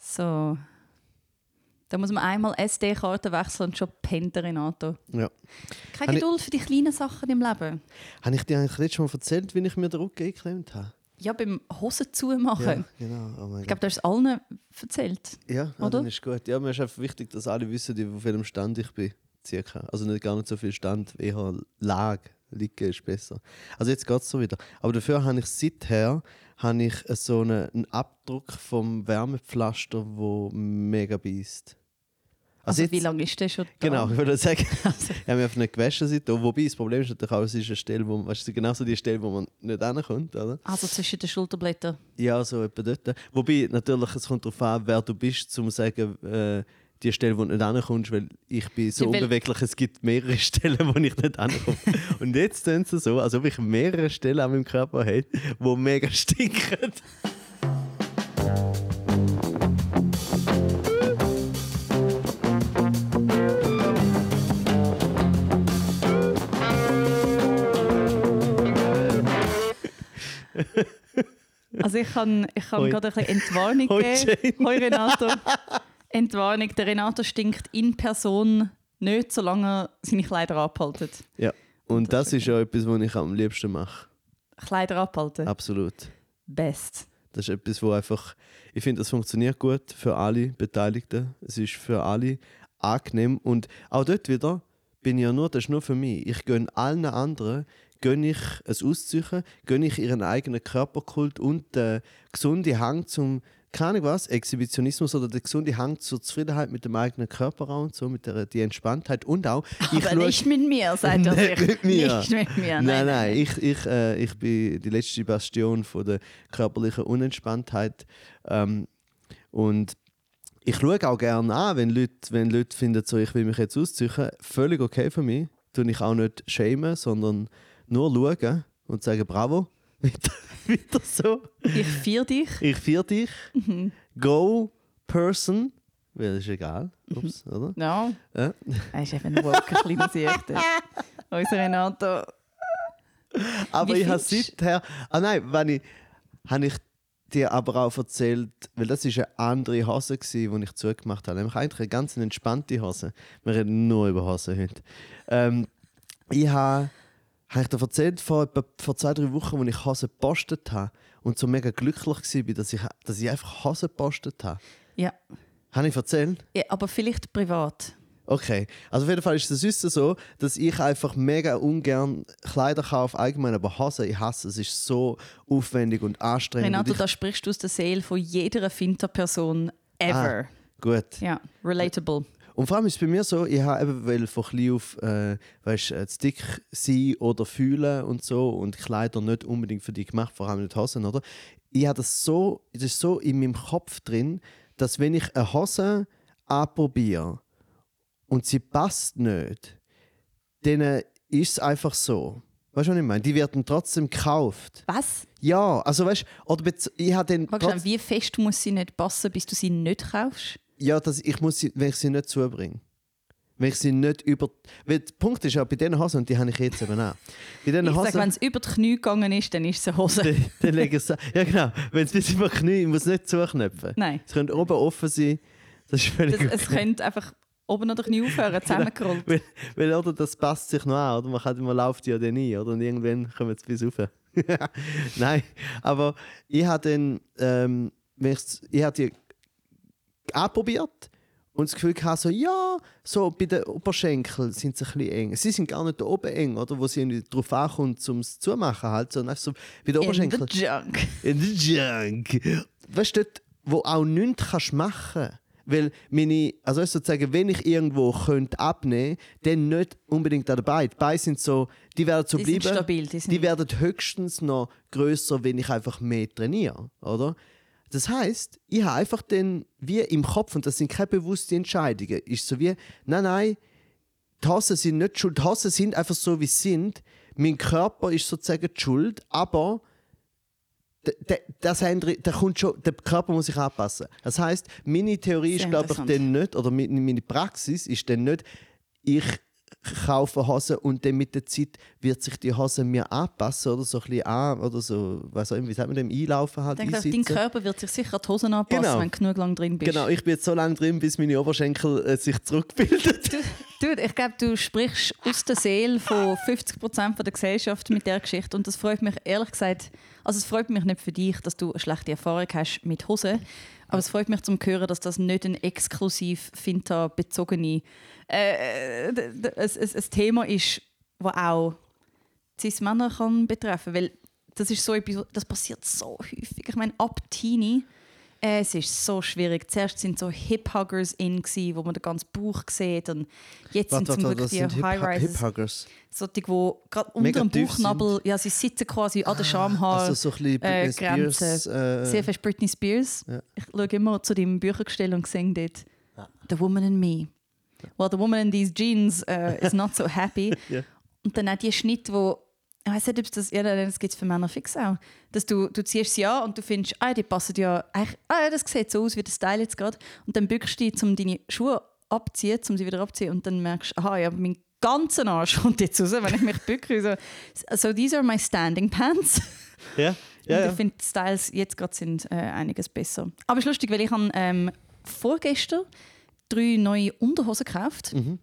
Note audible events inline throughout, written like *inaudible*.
So. Da muss man einmal SD-Karte wechseln und schon pennt der Renato. Ja. Keine Habe ich- Geduld für die kleinen Sachen im Leben. Habe ich dir eigentlich letztes Mal erzählt, wie ich mir den Rücken eingeklemmt habe? Ja, beim Hosen zumachen. Ja, genau. Oh Ich glaube, du hast es allen erzählt. Ja, ah, Oder? dann ist gut. Ja, mir ist einfach wichtig, dass alle wissen, auf welchem Stand ich bin. Circa. Also nicht gar nicht so viel Stand, eher Lage. Liegen ist besser. Also jetzt geht es so wieder. Aber dafür habe ich seither habe ich so einen, einen Abdruck vom Wärmepflaster, wo mega beißt. Also, jetzt- wie lange ist der schon da? Genau, ich würde sagen, Also, *laughs* ich habe mich nicht gewaschen seitdem. Wobei das Problem ist natürlich auch, es ist eine Stelle, wo, weißt du, genau so die Stelle, wo man nicht hinkommt, oder? also zwischen den Schulterblättern. Ja, so etwa dort. Wobei, natürlich, es kommt darauf an, wer du bist, um zu sagen, äh, die Stelle, wo du nicht hinkommst, weil ich bin so weil- unbeweglich, es gibt mehrere *laughs* Stellen, wo ich nicht hinkomme. Und jetzt tun sie so, als ob ich mehrere Stellen an meinem Körper habe, die mega stinken. Also ich kann, ich kann gerade ein bisschen Entwarnung geben. Jane. Hoi Renato. *laughs* Entwarnung. Der Renato stinkt in Person nicht, solange er seine Kleider abhaltet. Ja. Und Das das ist auch etwas, was ich am liebsten mache. Kleider abhalten. Absolut. Best. Das ist etwas, wo einfach, ich finde, das funktioniert gut für alle Beteiligten. Es ist für alle angenehm. Und auch dort wieder bin ich ja nur, das ist nur für mich. Ich gönne allen anderen, gönne ich ein Auszeichen, gönne ich ihren eigenen Körperkult und den gesunden Hang zum, keine Ahnung was, Exhibitionismus oder der gesunde Hang zur Zufriedenheit mit dem eigenen Körper auch und so, mit der die Entspanntheit und auch. ich Aber nicht mit mir, sagt er Nicht mit mir. Nicht mit mir. Nein, nein, Ich, ich, äh, ich bin die letzte Bastion von der körperlichen Unentspanntheit. Ähm, und ich schaue auch gerne an, wenn Leute, wenn Leute finden, so, ich will mich jetzt ausziehen. Völlig okay für mich. Tue ich auch nicht schämen, sondern nur schauen und sagen Bravo. *laughs* Wieder, wieder so. Ich feiere dich. Ich feiere dich. Mhm. Go, Person. Weil das ist egal. Ups, oder? Ja. Ja. *laughs* Er ist eben ein woke kleiner Sicht. Unser Renato. Aber Wie ich habe seither. Ah nein, wenn ich, habe ich dir aber auch erzählt, weil das ist eine andere Hose die ich zugemacht habe. Nämlich eigentlich eine ganz entspannte Hose. Wir reden nur über Hosen heute. Ähm, ich habe, habe ich dir erzählt vor, etwa, vor zwei drei Wochen, als ich Hosen gepostet habe und so mega glücklich war, dass ich, dass ich einfach Hosen gepostet habe. Ja. Habe ich erzählt? ja. Aber vielleicht privat. Okay, also auf jeden Fall ist es sonst so, dass ich einfach mega ungern Kleider kaufe, allgemein, aber Hosen, ich hasse es. Es ist so aufwendig und anstrengend. Renato, und da sprichst du aus der Seele von jeder Finterperson ever. ich, gut. Ja, relatable. Und vor allem ist es bei mir so, ich habe eben weil von klein auf äh, weißt, äh, zu dick sein oder fühlen und so und Kleider nicht unbedingt für dich gemacht, vor allem nicht Hosen, oder? Ich habe das so, das ist so in meinem Kopf drin, dass wenn ich eine Hose anprobiere und sie passt nicht, dann äh, ist es einfach so. Weißt du, was ich meine? Die werden trotzdem gekauft. Was? Ja, also weißt du, oder ich habe schnell, wie fest muss sie nicht passen, bis du sie nicht kaufst? Ja, dass ich muss sie, wenn ich sie nicht zubringe. Wenn ich sie nicht über... Weil der Punkt ist ja, bei diesen Hosen, und die habe ich jetzt eben auch. Bei diesen Ich sage, Hosen... wenn es über die Knie gegangen ist, dann ist es eine Hose. dann, dann lege ich es... Ja genau, wenn es bis über die Knie... Ich muss nicht zuknöpfen. Nein. Es könnte oben offen sein. Das ist völlig Das, es könnte einfach oben an der Knie aufhören, zusammengerollt. Weil, weil oder, das passt sich noch an, oder? Man, kann, man läuft ja dann ein, oder? Und irgendwann kommen sie bis rauf. *laughs* Nein, aber ich habe dann... Ähm, ich habe die anprobiert und das Gefühl gehabt, so, ja, so bei den Oberschenkeln sind sie ein bisschen eng. Sie sind gar nicht da oben eng, oder? Wo sie drauf ankommt, um es zu machen, halt. Sondern einfach so bei den In the Oberschenkeln. junk. In the junk. Weißt du, dort, wo auch nichts kannst machen weil meine, also sozusagen, wenn ich irgendwo könnte abnehmen dann nicht unbedingt an den Beinen. Die Beine sind so, die werden so Die sind bleiben. stabil, die sind- die werden höchstens noch größer, wenn ich einfach mehr trainiere, oder? Das heißt, ich habe einfach dann wie im Kopf, und das sind keine bewussten Entscheidungen, ist so wie, nein, nein, die Hosen sind nicht schuld, die Hosen sind einfach so, wie sie sind. Mein Körper ist sozusagen die schuld, aber das andere, der, kommt schon, der Körper muss sich anpassen. Das heißt, meine Theorie ist, glaube ich, dann nicht, oder meine Praxis ist dann nicht, ich kaufe Hosen und dann mit der Zeit wird sich die Hose mir anpassen oder so ein bisschen an, oder so, was auch immer, wie sagt man dem, einlaufen halt, Ich denke, dein. Körper wird sich sicher die Hosen anpassen, Genau. wenn du genug lang drin bist. Genau, ich bin jetzt so lange drin, bis meine Oberschenkel äh, sich zurückbilden. Dude, ich glaube, du sprichst aus der Seele von 50% von der Gesellschaft mit der Geschichte und das freut mich ehrlich gesagt, also es freut mich nicht für dich, dass du eine schlechte Erfahrung hast mit Hosen, aber es freut mich zum hören, dass das nicht ein exklusiv Finta bezogene äh, ein, ein, Thema ist, das auch cis Männer kann betreffen, weil das ist so etwas, das passiert so häufig. Ich meine, ab Teenie äh, es ist so schwierig. Zuerst sind so Hip-Huggers in, gsi, wo man den ganzen Bauch sieht. Und jetzt sind zum Glück die High-Rises. Hip-Huggers. Solche, die gerade unter dem Bauchnabel, ja, sie sitzen quasi an den Schamhaar. Also so ein bisschen Britney äh, Spears. Äh, Sehr fest Britney Spears. Ja. Ich schaue immer zu deinem Büchergestell und sehe dort «The Woman in Me». Well, the woman in these jeans uh, is not so happy. *laughs* Ja. Und dann auch die Schnitte, wo ich weiß nicht, ob es das, ja, das gibt es für Männer fix auch. Dass du, du ziehst sie an und du findest, ah, die passen ja, eigentlich, ah, ja, das sieht so aus wie der Style jetzt gerade. Und dann bückst du dich, um deine Schuhe abzuziehen, um sie wieder abzuziehen. Und dann merkst du, aha, ja, mein ganzer Arsch *laughs* kommt jetzt raus, wenn ich mich bücke. So, so these are my standing pants. ja, ja, *laughs* und ja. ich finde, die Styles jetzt gerade sind äh, einiges besser. Aber es ist lustig, weil ich habe ähm, vorgestern drei neue Unterhosen gekauft. Mhm.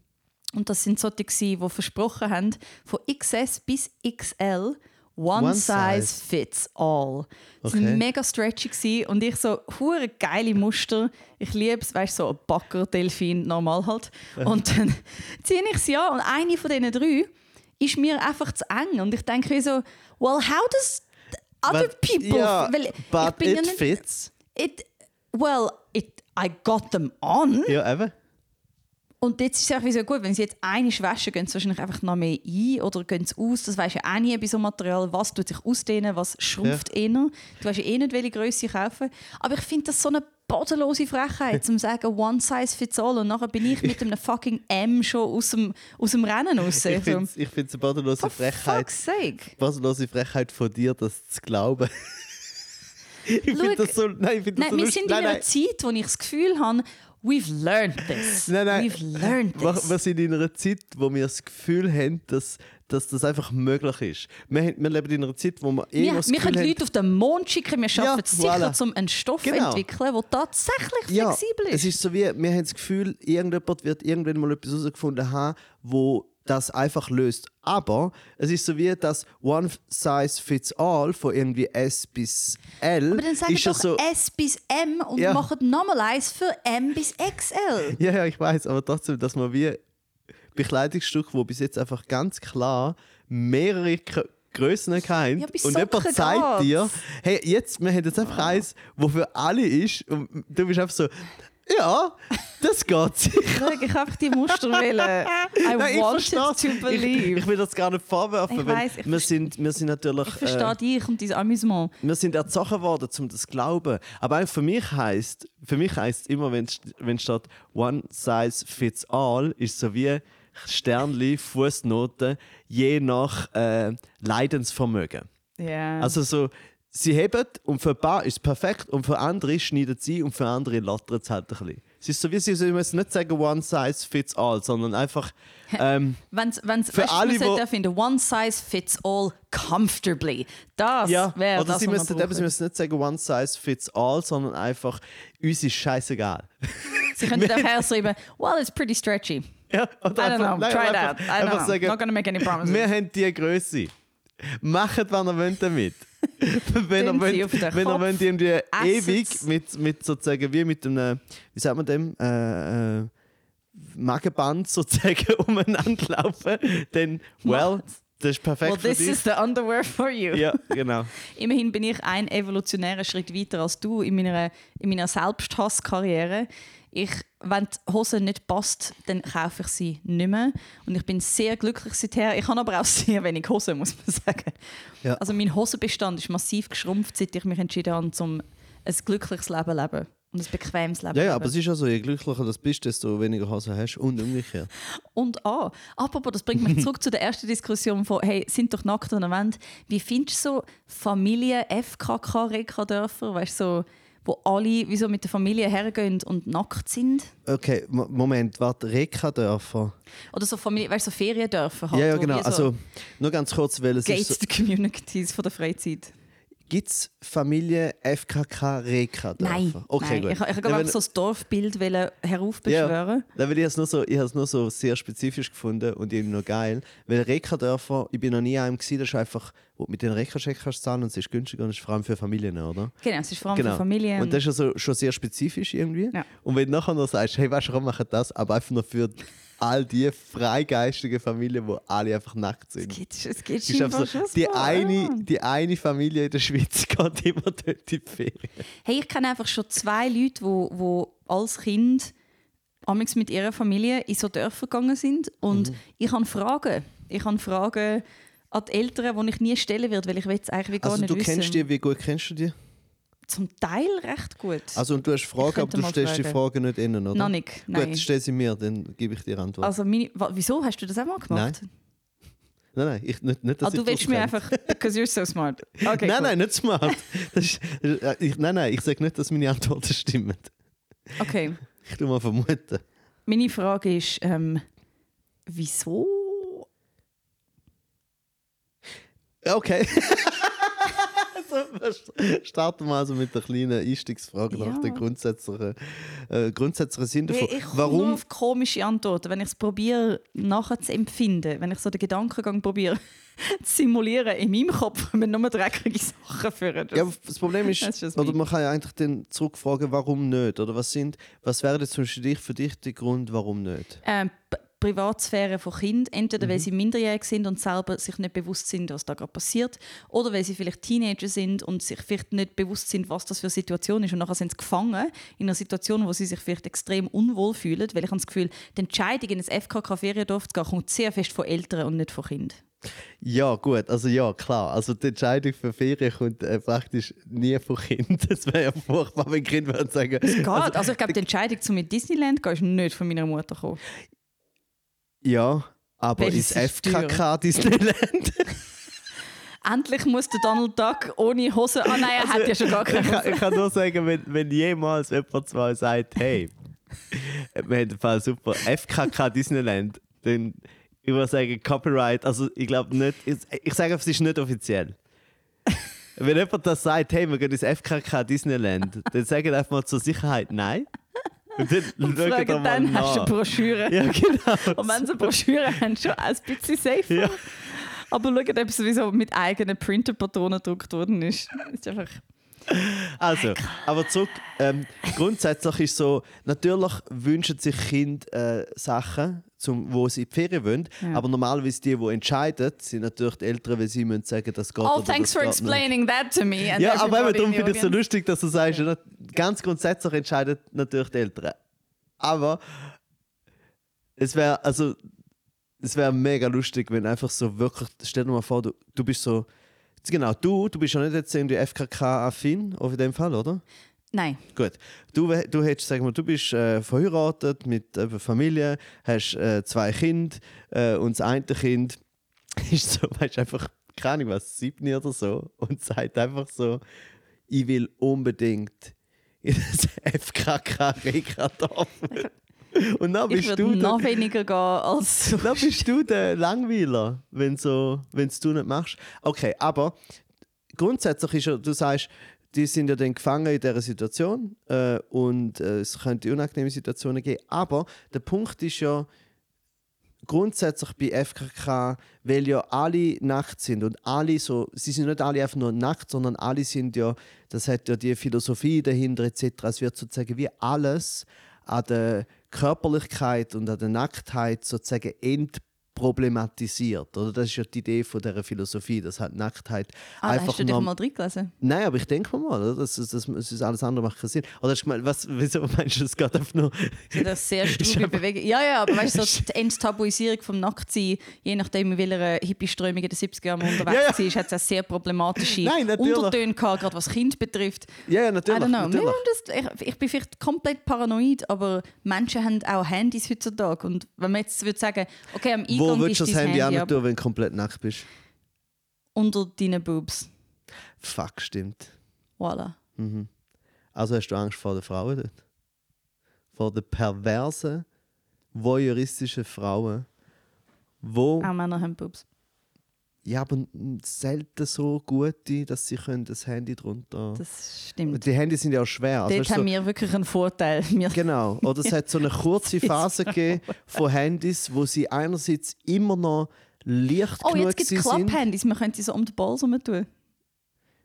Und das sind solche, die versprochen haben, von XS bis XL, One, One size, size. fits all. Sie Okay. waren mega stretchy gewesen und ich so hure geile Muster. Ich liebe es, weißt du, so ein Backer, Delfin, normal halt. *laughs* Und dann *laughs* ziehe ich sie an und eine von diesen drei ist mir einfach zu eng. Und ich denke mir so, well, how does other But- people... Ja, weil but ja it nicht- fits. It, well, it, I got them on. Ja, eben. Und jetzt ist es einfach so gut, wenn sie jetzt eine waschen, gehen sie wahrscheinlich einfach noch mehr ein oder gehen sie aus. Das weisst ja auch nie bei so einem Material, was tut sich ausdehnen, was schrumpft eher. Du weißt ja eh nicht, welche Größe kaufen. Aber ich finde das so eine bodenlose Frechheit, zum sagen One Size Fits All und nachher bin ich mit einem fucking M schon aus dem, aus dem Rennen raus. Ich finde es find's eine bodenlose for Frechheit. fuck's sake. Bodenlose Frechheit von dir, das zu glauben. Ich finde das so. Nein, ich finde das Nein, so wir lustig. sind in nein, einer nein. Zeit, wo ich das Gefühl habe, we've learned this. Nein, nein. We've learned Wir, this. wir sind in einer Zeit, wo wir das Gefühl haben, dass, dass das einfach möglich ist. Wir, haben- wir leben in einer Zeit, wo wir Wir, das wir Gefühl können haben, Leute auf den Mond schicken, wir schaffen Ja, es sicher, voilà. um einen Stoff zu Genau. entwickeln, der tatsächlich ja, flexibel es ist. ist so wie, wir haben das Gefühl, irgendjemand wird irgendwann mal etwas herausgefunden haben, wo das einfach löst. Aber es ist so wie das One Size Fits All von irgendwie S bis L. Aber dann sagen ist doch so, S bis M und Ja. machen nochmal eins für M bis XL. *laughs* Ja, ja, ich weiß, aber trotzdem, dass man wie Bekleidungsstück, wo bis jetzt einfach ganz klar mehrere K Grössen hatten Ja, und jemand zeigt dir, hey, jetzt, wir haben jetzt einfach eins, wo für alle ist und du bist einfach so, ja, das geht sicher. *laughs* Ich habe die Muster wählen. I Nein, versteh's. to believe. Ich, ich will das gar nicht vorwerfen, Ich weil weiss, ich wir, sind, wir sind natürlich Ich verstehe äh, dich und dein Amüsement. wir sind erzogen worden, um das zu glauben. Aber auch für mich heißt, für mich heißt immer, wenn st- wenn steht One Size Fits All, ist so wie Sternli, Fußnoten, je nach äh, Leidensvermögen. Ja. Also so, sie heben und für ein paar ist es perfekt und für andere schneidet sie und für andere lottert es halt ein bisschen. Es ist so wie sie, sie müssen nicht sagen One Size Fits All, sondern einfach *laughs* ähm, Wenn's, wenn's, für weißt, alle, wo- finden, one size fits all comfortably. Das Ja, wäre das, sie müssen, eben, sie müssen nicht sagen One Size Fits All, sondern einfach uns ist scheißegal. Sie könnten auch *laughs* herschreiben, well, it's pretty stretchy. Ja, oder I don't know, nein, try einfach, out. I don't einfach know. sagen, Not gonna make any promises. wir haben diese Größe. Macht, was ihr wollt damit. Wenn sie wollt, wenn Kopf, wollt irgendwie ewig mit, mit sozusagen wie mit einem, wie sagt man dem, äh, äh, Magenband sozusagen *laughs* umeinander laufen, dann, well, das ist perfekt well, für this dich. is the underwear for you. ja, genau. *laughs* Immerhin bin ich ein evolutionärer Schritt weiter als du in meiner, in meiner Selbsthasskarriere. Ich, wenn die Hose nicht passt, dann kaufe ich sie nicht mehr. Und ich bin sehr glücklich seither. Ich habe aber auch *laughs* sehr wenig Hosen, muss man sagen. Ja. Also mein Hosenbestand ist massiv geschrumpft, seit ich mich entschieden habe, um ein glückliches Leben zu leben. Und ein bequemes Leben Ja, ja, aber es ist ja so, je glücklicher du bist, desto weniger Hosen hast und umgekehrt. *laughs* Und ah, apropos, das bringt mich *laughs* zurück zu der ersten Diskussion von «Hey, sind doch nackt an der Wand». Wie findest du so Familien-FKK-Rekadörfer, weißt du, so, wo alle wie so mit der Familie hergehen und nackt sind. Okay, Mo- Moment, warte, Reka-Dörfer? Oder so, Familie, weißt, du, so Feriendörfer halt. Ja, ja, genau. so Also, nur ganz kurz, weil es ist so, Gated Communities von der Freizeit. Gibt es Familie FKK Reka-Dörfer? Nein, Okay, nein. gut. ich, ich Dann, einfach wenn- so das Dorfbild heraufbeschwören. Dann will ich es nur so, ich habe es nur so sehr spezifisch gefunden und irgendwie noch geil. Weil Reka-Dörfer, ich bin noch nie einem gewesen, das ist einfach, wo du mit den Reka-Check kannst zahlen und es ist günstiger und es ist vor allem für Familien, oder? Genau, es ist vor allem für Familien. Und das ist also schon sehr spezifisch irgendwie. Ja. Und wenn du nachher noch sagst, hey, weißt du, warum machen das? Aber einfach nur für all die freigeistigen Familien, wo alle einfach nackt sind. es geht, es geht Es so, schon die, eine, die eine Familie in der Schweiz *laughs* geht immer dort in die Ferien. Hey, ich kenne einfach schon zwei Leute, wo, wo als Kind amigs mit ihrer Familie in so Dörfer gegangen sind und Mhm. ich habe Fragen. Ich habe Fragen an die Eltern, die ich nie stellen werde, weil ich will es eigentlich gar Also nicht du wissen. kennst die, wie gut kennst du die? Zum Teil recht gut. Also und du hast Fragen, aber du stellst die fragen. Fragen nicht innen, oder? Noch nicht, nein. Gut, stell sie mir, dann gebe ich dir Antwort. also meine, wieso hast du das auch mal gemacht? nein, nein, ich, nicht, nicht, dass Ah, du ich willst mir einfach, because you're so smart. *laughs* Okay, nein, cool. nein, nicht smart. Das ist, das ist, äh, ich, nein, nein, ich sage nicht, dass meine Antworten stimmen. Okay. Ich tue mal vermuten. Meine Frage ist, ähm, wieso? Okay. *laughs* also, starten wir also mit der kleinen Einstiegsfrage nach Ja. der grundsätzlichen, äh, grundsätzlichen Sinn davon. Ich, ich komme nur Warum? auf komische Antworten, wenn ich es probiere nachher zu empfinden, wenn ich so den Gedankengang probiere *laughs* zu simulieren in meinem Kopf, wenn nur dreckige Sachen führen. Das- Ja, das Problem ist, Das ist oder man kann ja eigentlich dann zurückfragen, warum nicht? Oder was sind, was wäre jetzt zum Beispiel für dich der Grund, warum nicht? ähm, Privatsphäre von Kindern, entweder Mhm. weil sie minderjährig sind und selber sich nicht bewusst sind, was da gerade passiert, oder weil sie vielleicht Teenager sind und sich vielleicht nicht bewusst sind, was das für eine Situation ist und nachher sind sie gefangen in einer Situation, wo sie sich vielleicht extrem unwohl fühlen, weil ich habe das Gefühl, die Entscheidung in ein FKK-Feriendorf zu gehen, kommt sehr fest von Eltern und nicht von Kindern. Ja, gut, also ja, klar. Also die Entscheidung für Ferien kommt äh, praktisch nie von Kind. *laughs* Das wäre ja furchtbar, wenn Kinder würden sagen. Geht. Also, ich glaube, die Entscheidung, zu mit Disneyland zu gehen, ist nicht von meiner Mutter gekommen. Ja, aber Weil ins FKK *laughs* Disneyland. Endlich muss der Donald Duck ohne Hose. Ah nein, er hat ja schon gar Also, ich, keine kann, Hose. ich kann nur sagen, wenn, wenn jemals jemand zu sagt, hey, wir haben Fall super FKK Disneyland, dann ich würde sagen Copyright, also ich glaube nicht, ich, ich sage, es ist nicht offiziell. Wenn jemand das sagt, hey, wir gehen ins FKK Disneyland, dann sagen einfach mal zur Sicherheit nein. Und Fragen mal dann, hast du nach. eine Broschüre? Ja, genau. Und wenn sie eine Broschüre haben, schon ein bisschen safer. Ja. Aber schaut, ob es sowieso mit eigenen Printerpatronen gedruckt worden ist. Ist einfach... *laughs* Also, aber zurück. Ähm, grundsätzlich ist so, natürlich wünschen sich Kinder äh, Sachen, zum, wo sie in die Ferien wollen. Ja. Aber normalerweise die, die entscheiden, sind natürlich die Eltern, weil sie müssen sagen, das geht Oh, thanks for geht nicht. explaining that to me. and Ja, aber eben darum finde ich es so lustig, dass du sagst, ja, ganz grundsätzlich entscheiden natürlich die Eltern. Aber es wäre also es wäre mega lustig, wenn einfach so wirklich, stell dir mal vor, du, du bist so, genau, du, du bist ja nicht jetzt irgendwie FKK-affin, auf dem Fall, oder? Nein. Gut. Du, du hättest, sag mal, du bist äh, verheiratet mit äh, Familie, hast äh, zwei Kinder äh, und das eine Kind *laughs* ist so, weißt einfach, keine Ahnung was, sieben oder so und sagt einfach so, ich will unbedingt in das FKK Rekradorf. *laughs* *laughs* Und dann Ich bist würde du noch der, weniger gehen als *laughs* dann bist du der Langweiler, wenn so, wenn's du nicht machst. Okay, aber grundsätzlich ist ja, du sagst, die sind ja dann gefangen in dieser Situation äh, und äh, es könnte unangenehme Situationen geben. Aber der Punkt ist ja, grundsätzlich bei FKK, weil ja alle nackt sind und alle so, sie sind nicht alle einfach nur nackt, sondern alle sind ja, das hat ja die Philosophie dahinter etc. Es wird sozusagen wie alles an der Körperlichkeit und an der Nacktheit sozusagen entproblematisiert. Oder? Das ist ja die Idee von dieser Philosophie, dass halt Nacktheit Ah, einfach hast du dich mal drin gelesen? Nein, aber ich denke mal, oder? Das, ist, das, das ist alles andere macht keinen Sinn. Oder hast du gemeint, was, wieso meinst du, es geht einfach nur. Das ist eine sehr *laughs* strube einfach- Bewegung. Ja, ja, aber weißt du, so die Enttabuisierung vom Nacktsein, je nachdem, in welcher Hippie-Strömung in den 70er Jahren *laughs* unterwegs Ja, ja. war, hat es auch sehr problematische Nein. Untertöne gehabt, gerade was Kind betrifft. Ja, ja, natürlich. natürlich. Das, ich, ich bin vielleicht komplett paranoid, aber Menschen haben auch Handys heutzutage. Und wenn man jetzt würde sagen, okay, am Eingang Wo würdest du das Handy Handy auch tun, wenn du komplett nackt bist? unter deinen Boobs. Fuck, stimmt. Voilà. Also hast du Angst vor den Frauen dort? Vor den perversen, voyeuristischen Frauen, wo... Auch Männer haben Boobs. Ja, aber selten so gute, dass sie können das Handy drunter... Das stimmt. Die Handys sind ja auch schwer. Also, Dort haben so, wir wirklich einen Vorteil. *laughs* Wir Genau. Oder es hat so eine kurze *laughs* Phase gegeben von Handys, wo sie einerseits immer noch leicht oh, genug jetzt gibt. Klapphandys. Man könnte sie so um den Ball rum tun.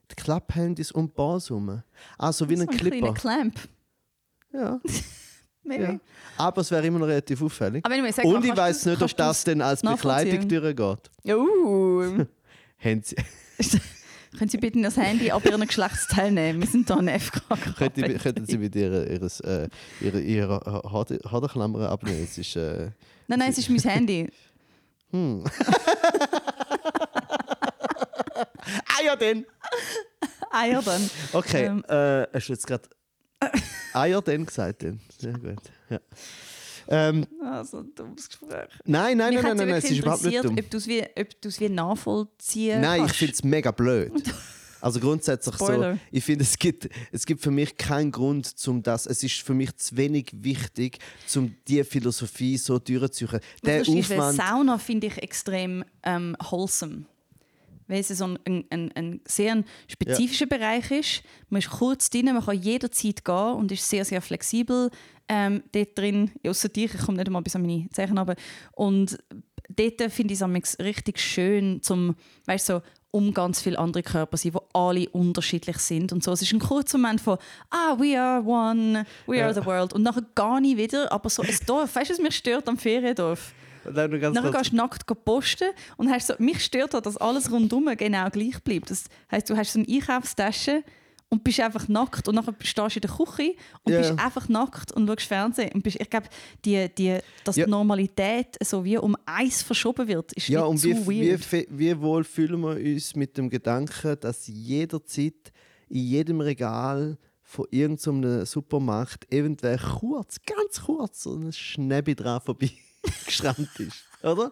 Die Klapphandys und Bars rum. Also wie so ein ein Clipper. Clamp. Ja, *laughs* Maybe. ja. Aber es wäre immer noch relativ auffällig. Aber anyway, sag Und ich weiß nicht, ob das denn als Bekleidung durchgeht. Uh. *laughs* Sie, *laughs* Können Sie bitte das Handy ab Ihrem Geschlechtsteil nehmen? Wir sind hier ein FK. könnten, könnten Sie mit ihrer, ihres, äh, ihrer, ihrer Hade- Haderklammer abnehmen? Es ist, äh, Nein, nein, es ist mein Handy. hm. *laughs* dann! Ah ja, dann. Okay, Ähm. äh, hast du jetzt gerade *laughs* ah ja, dann gesagt? Dann. Sehr gut. Ja. Ähm, Ah, so ein dummes Gespräch. nein, nein, Mich nein, nein, nein, es ist überhaupt nicht dumm. ob du es wie, ob wie nachvollziehen Nein, ich kannst. finde es mega blöd. *laughs* Also grundsätzlich Spoiler. so, ich finde, es gibt, es gibt für mich keinen Grund, zum das. Es ist für mich zu wenig wichtig, um diese Philosophie so durchzuziehen. Der Aufwand. Sauna finde ich extrem ähm, wholesome. Weil es so ein, ein, ein, ein sehr spezifischer Bereich ist. Man ist kurz drin, man kann jederzeit gehen und ist sehr, sehr flexibel ähm, dort drin. Außer dich, ich komme nicht einmal bis an meine Zeichen runter. Und dort finde ich es richtig schön, zum, weißt, so, um ganz viele andere Körper zu sein, die alle unterschiedlich sind. Und so. Es ist ein kurzer Moment von «Ah, we are one, we Ja. are the world». Und nachher gar nicht wieder, aber so ein Dorf. Weißt du, was mich stört am Feriendorf? Nur ganz Nachher gehst du nackt posten und hast so, mich stört halt, dass alles rundum genau gleich bleibt. Das heisst, du hast so eine Einkaufstasche und bist einfach nackt und nachher stehst du in der Küche und Ja. bist einfach nackt und schaust Fernsehen. Und bist, ich glaube, die, die, dass Ja. die Normalität so wie um eins verschoben wird, ist Ja, wie und zu wie, wie, weird. fe- wie wohl fühlen wir uns mit dem Gedanken, dass jederzeit in jedem Regal von irgendeinem Supermarkt eventuell kurz, ganz kurz, so ein Schnäbi dran vorbei *laughs* geschrammt ist. Oder?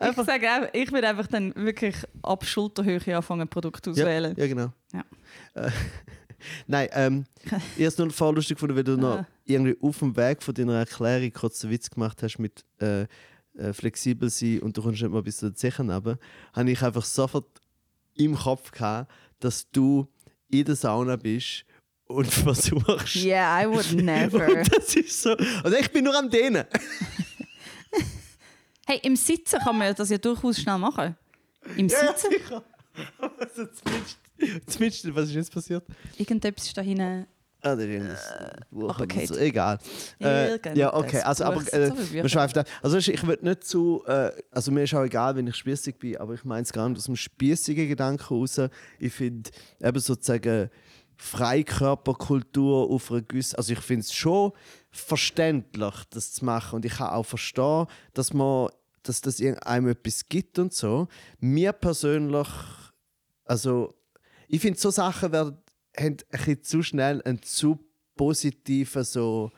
ich sage auch, ich will einfach dann wirklich ab Schulterhöhe anfangen, Produkte Ja, auswählen. ja genau. Ja. Äh, *laughs* Nein, ähm, *laughs* ich habe es nur voll lustig gefunden, weil du noch irgendwie auf dem Weg von deiner Erklärung kurz einen Witz gemacht hast mit äh, äh, flexibel sein und du kommst nicht mal bis zu den Zechen runter, habe ich einfach sofort im Kopf gehabt, dass du in der Sauna bist und versuchst. Yeah, I would never. Und das ist so. Also ich bin nur am Dehnen. Hey, im Sitzen kann man das ja durchaus schnell machen. Im Sitzen? sicher. *laughs* Also zumindest, zumindest, was ist jetzt passiert? Irgendetwas ist da hinten. Ah, der ist äh, runtergefallen. so, egal. Äh, ja, okay. Also, aber äh, man schweift ab. Also, ich will nicht zu. Äh, also, mir ist auch egal, wenn ich spießig bin, aber ich meine es gar nicht aus dem spießigen Gedanken raus. Ich finde eben sozusagen Freikörperkultur auf einer gewissen. Also, ich finde es schon verständlich, das zu machen. Und ich kann auch verstehen, dass man dass das einem etwas gibt und so. Mir persönlich, also ich finde, so Sachen werden, haben ein bisschen zu schnell einen zu positiven so.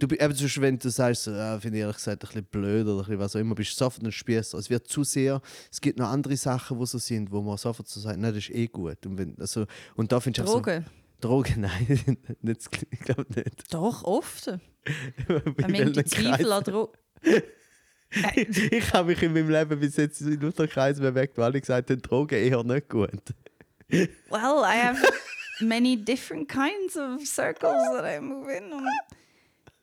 Du, eben wenn du sagst, so, ja, finde ich ehrlich gesagt ein bisschen blöd oder ein bisschen was auch immer, bist du sofort ein Spießer. Es wird zu sehr, es gibt noch andere Sachen, die so sind, wo man sofort so sagt, nein, das ist eh gut. Und, wenn, also, und da finde ich auch Drogen? so, Drogen, *laughs* nein, nicht, ich glaube nicht. Doch, oft. *laughs* Wenn man Zweifel an? Drogen. *laughs* ich habe mich in meinem Leben bis jetzt in lauter Kreisen bewegt, wo alle gesagt haben, Drogen eher nicht gut. Well, I have many different kinds of circles that I move in. Und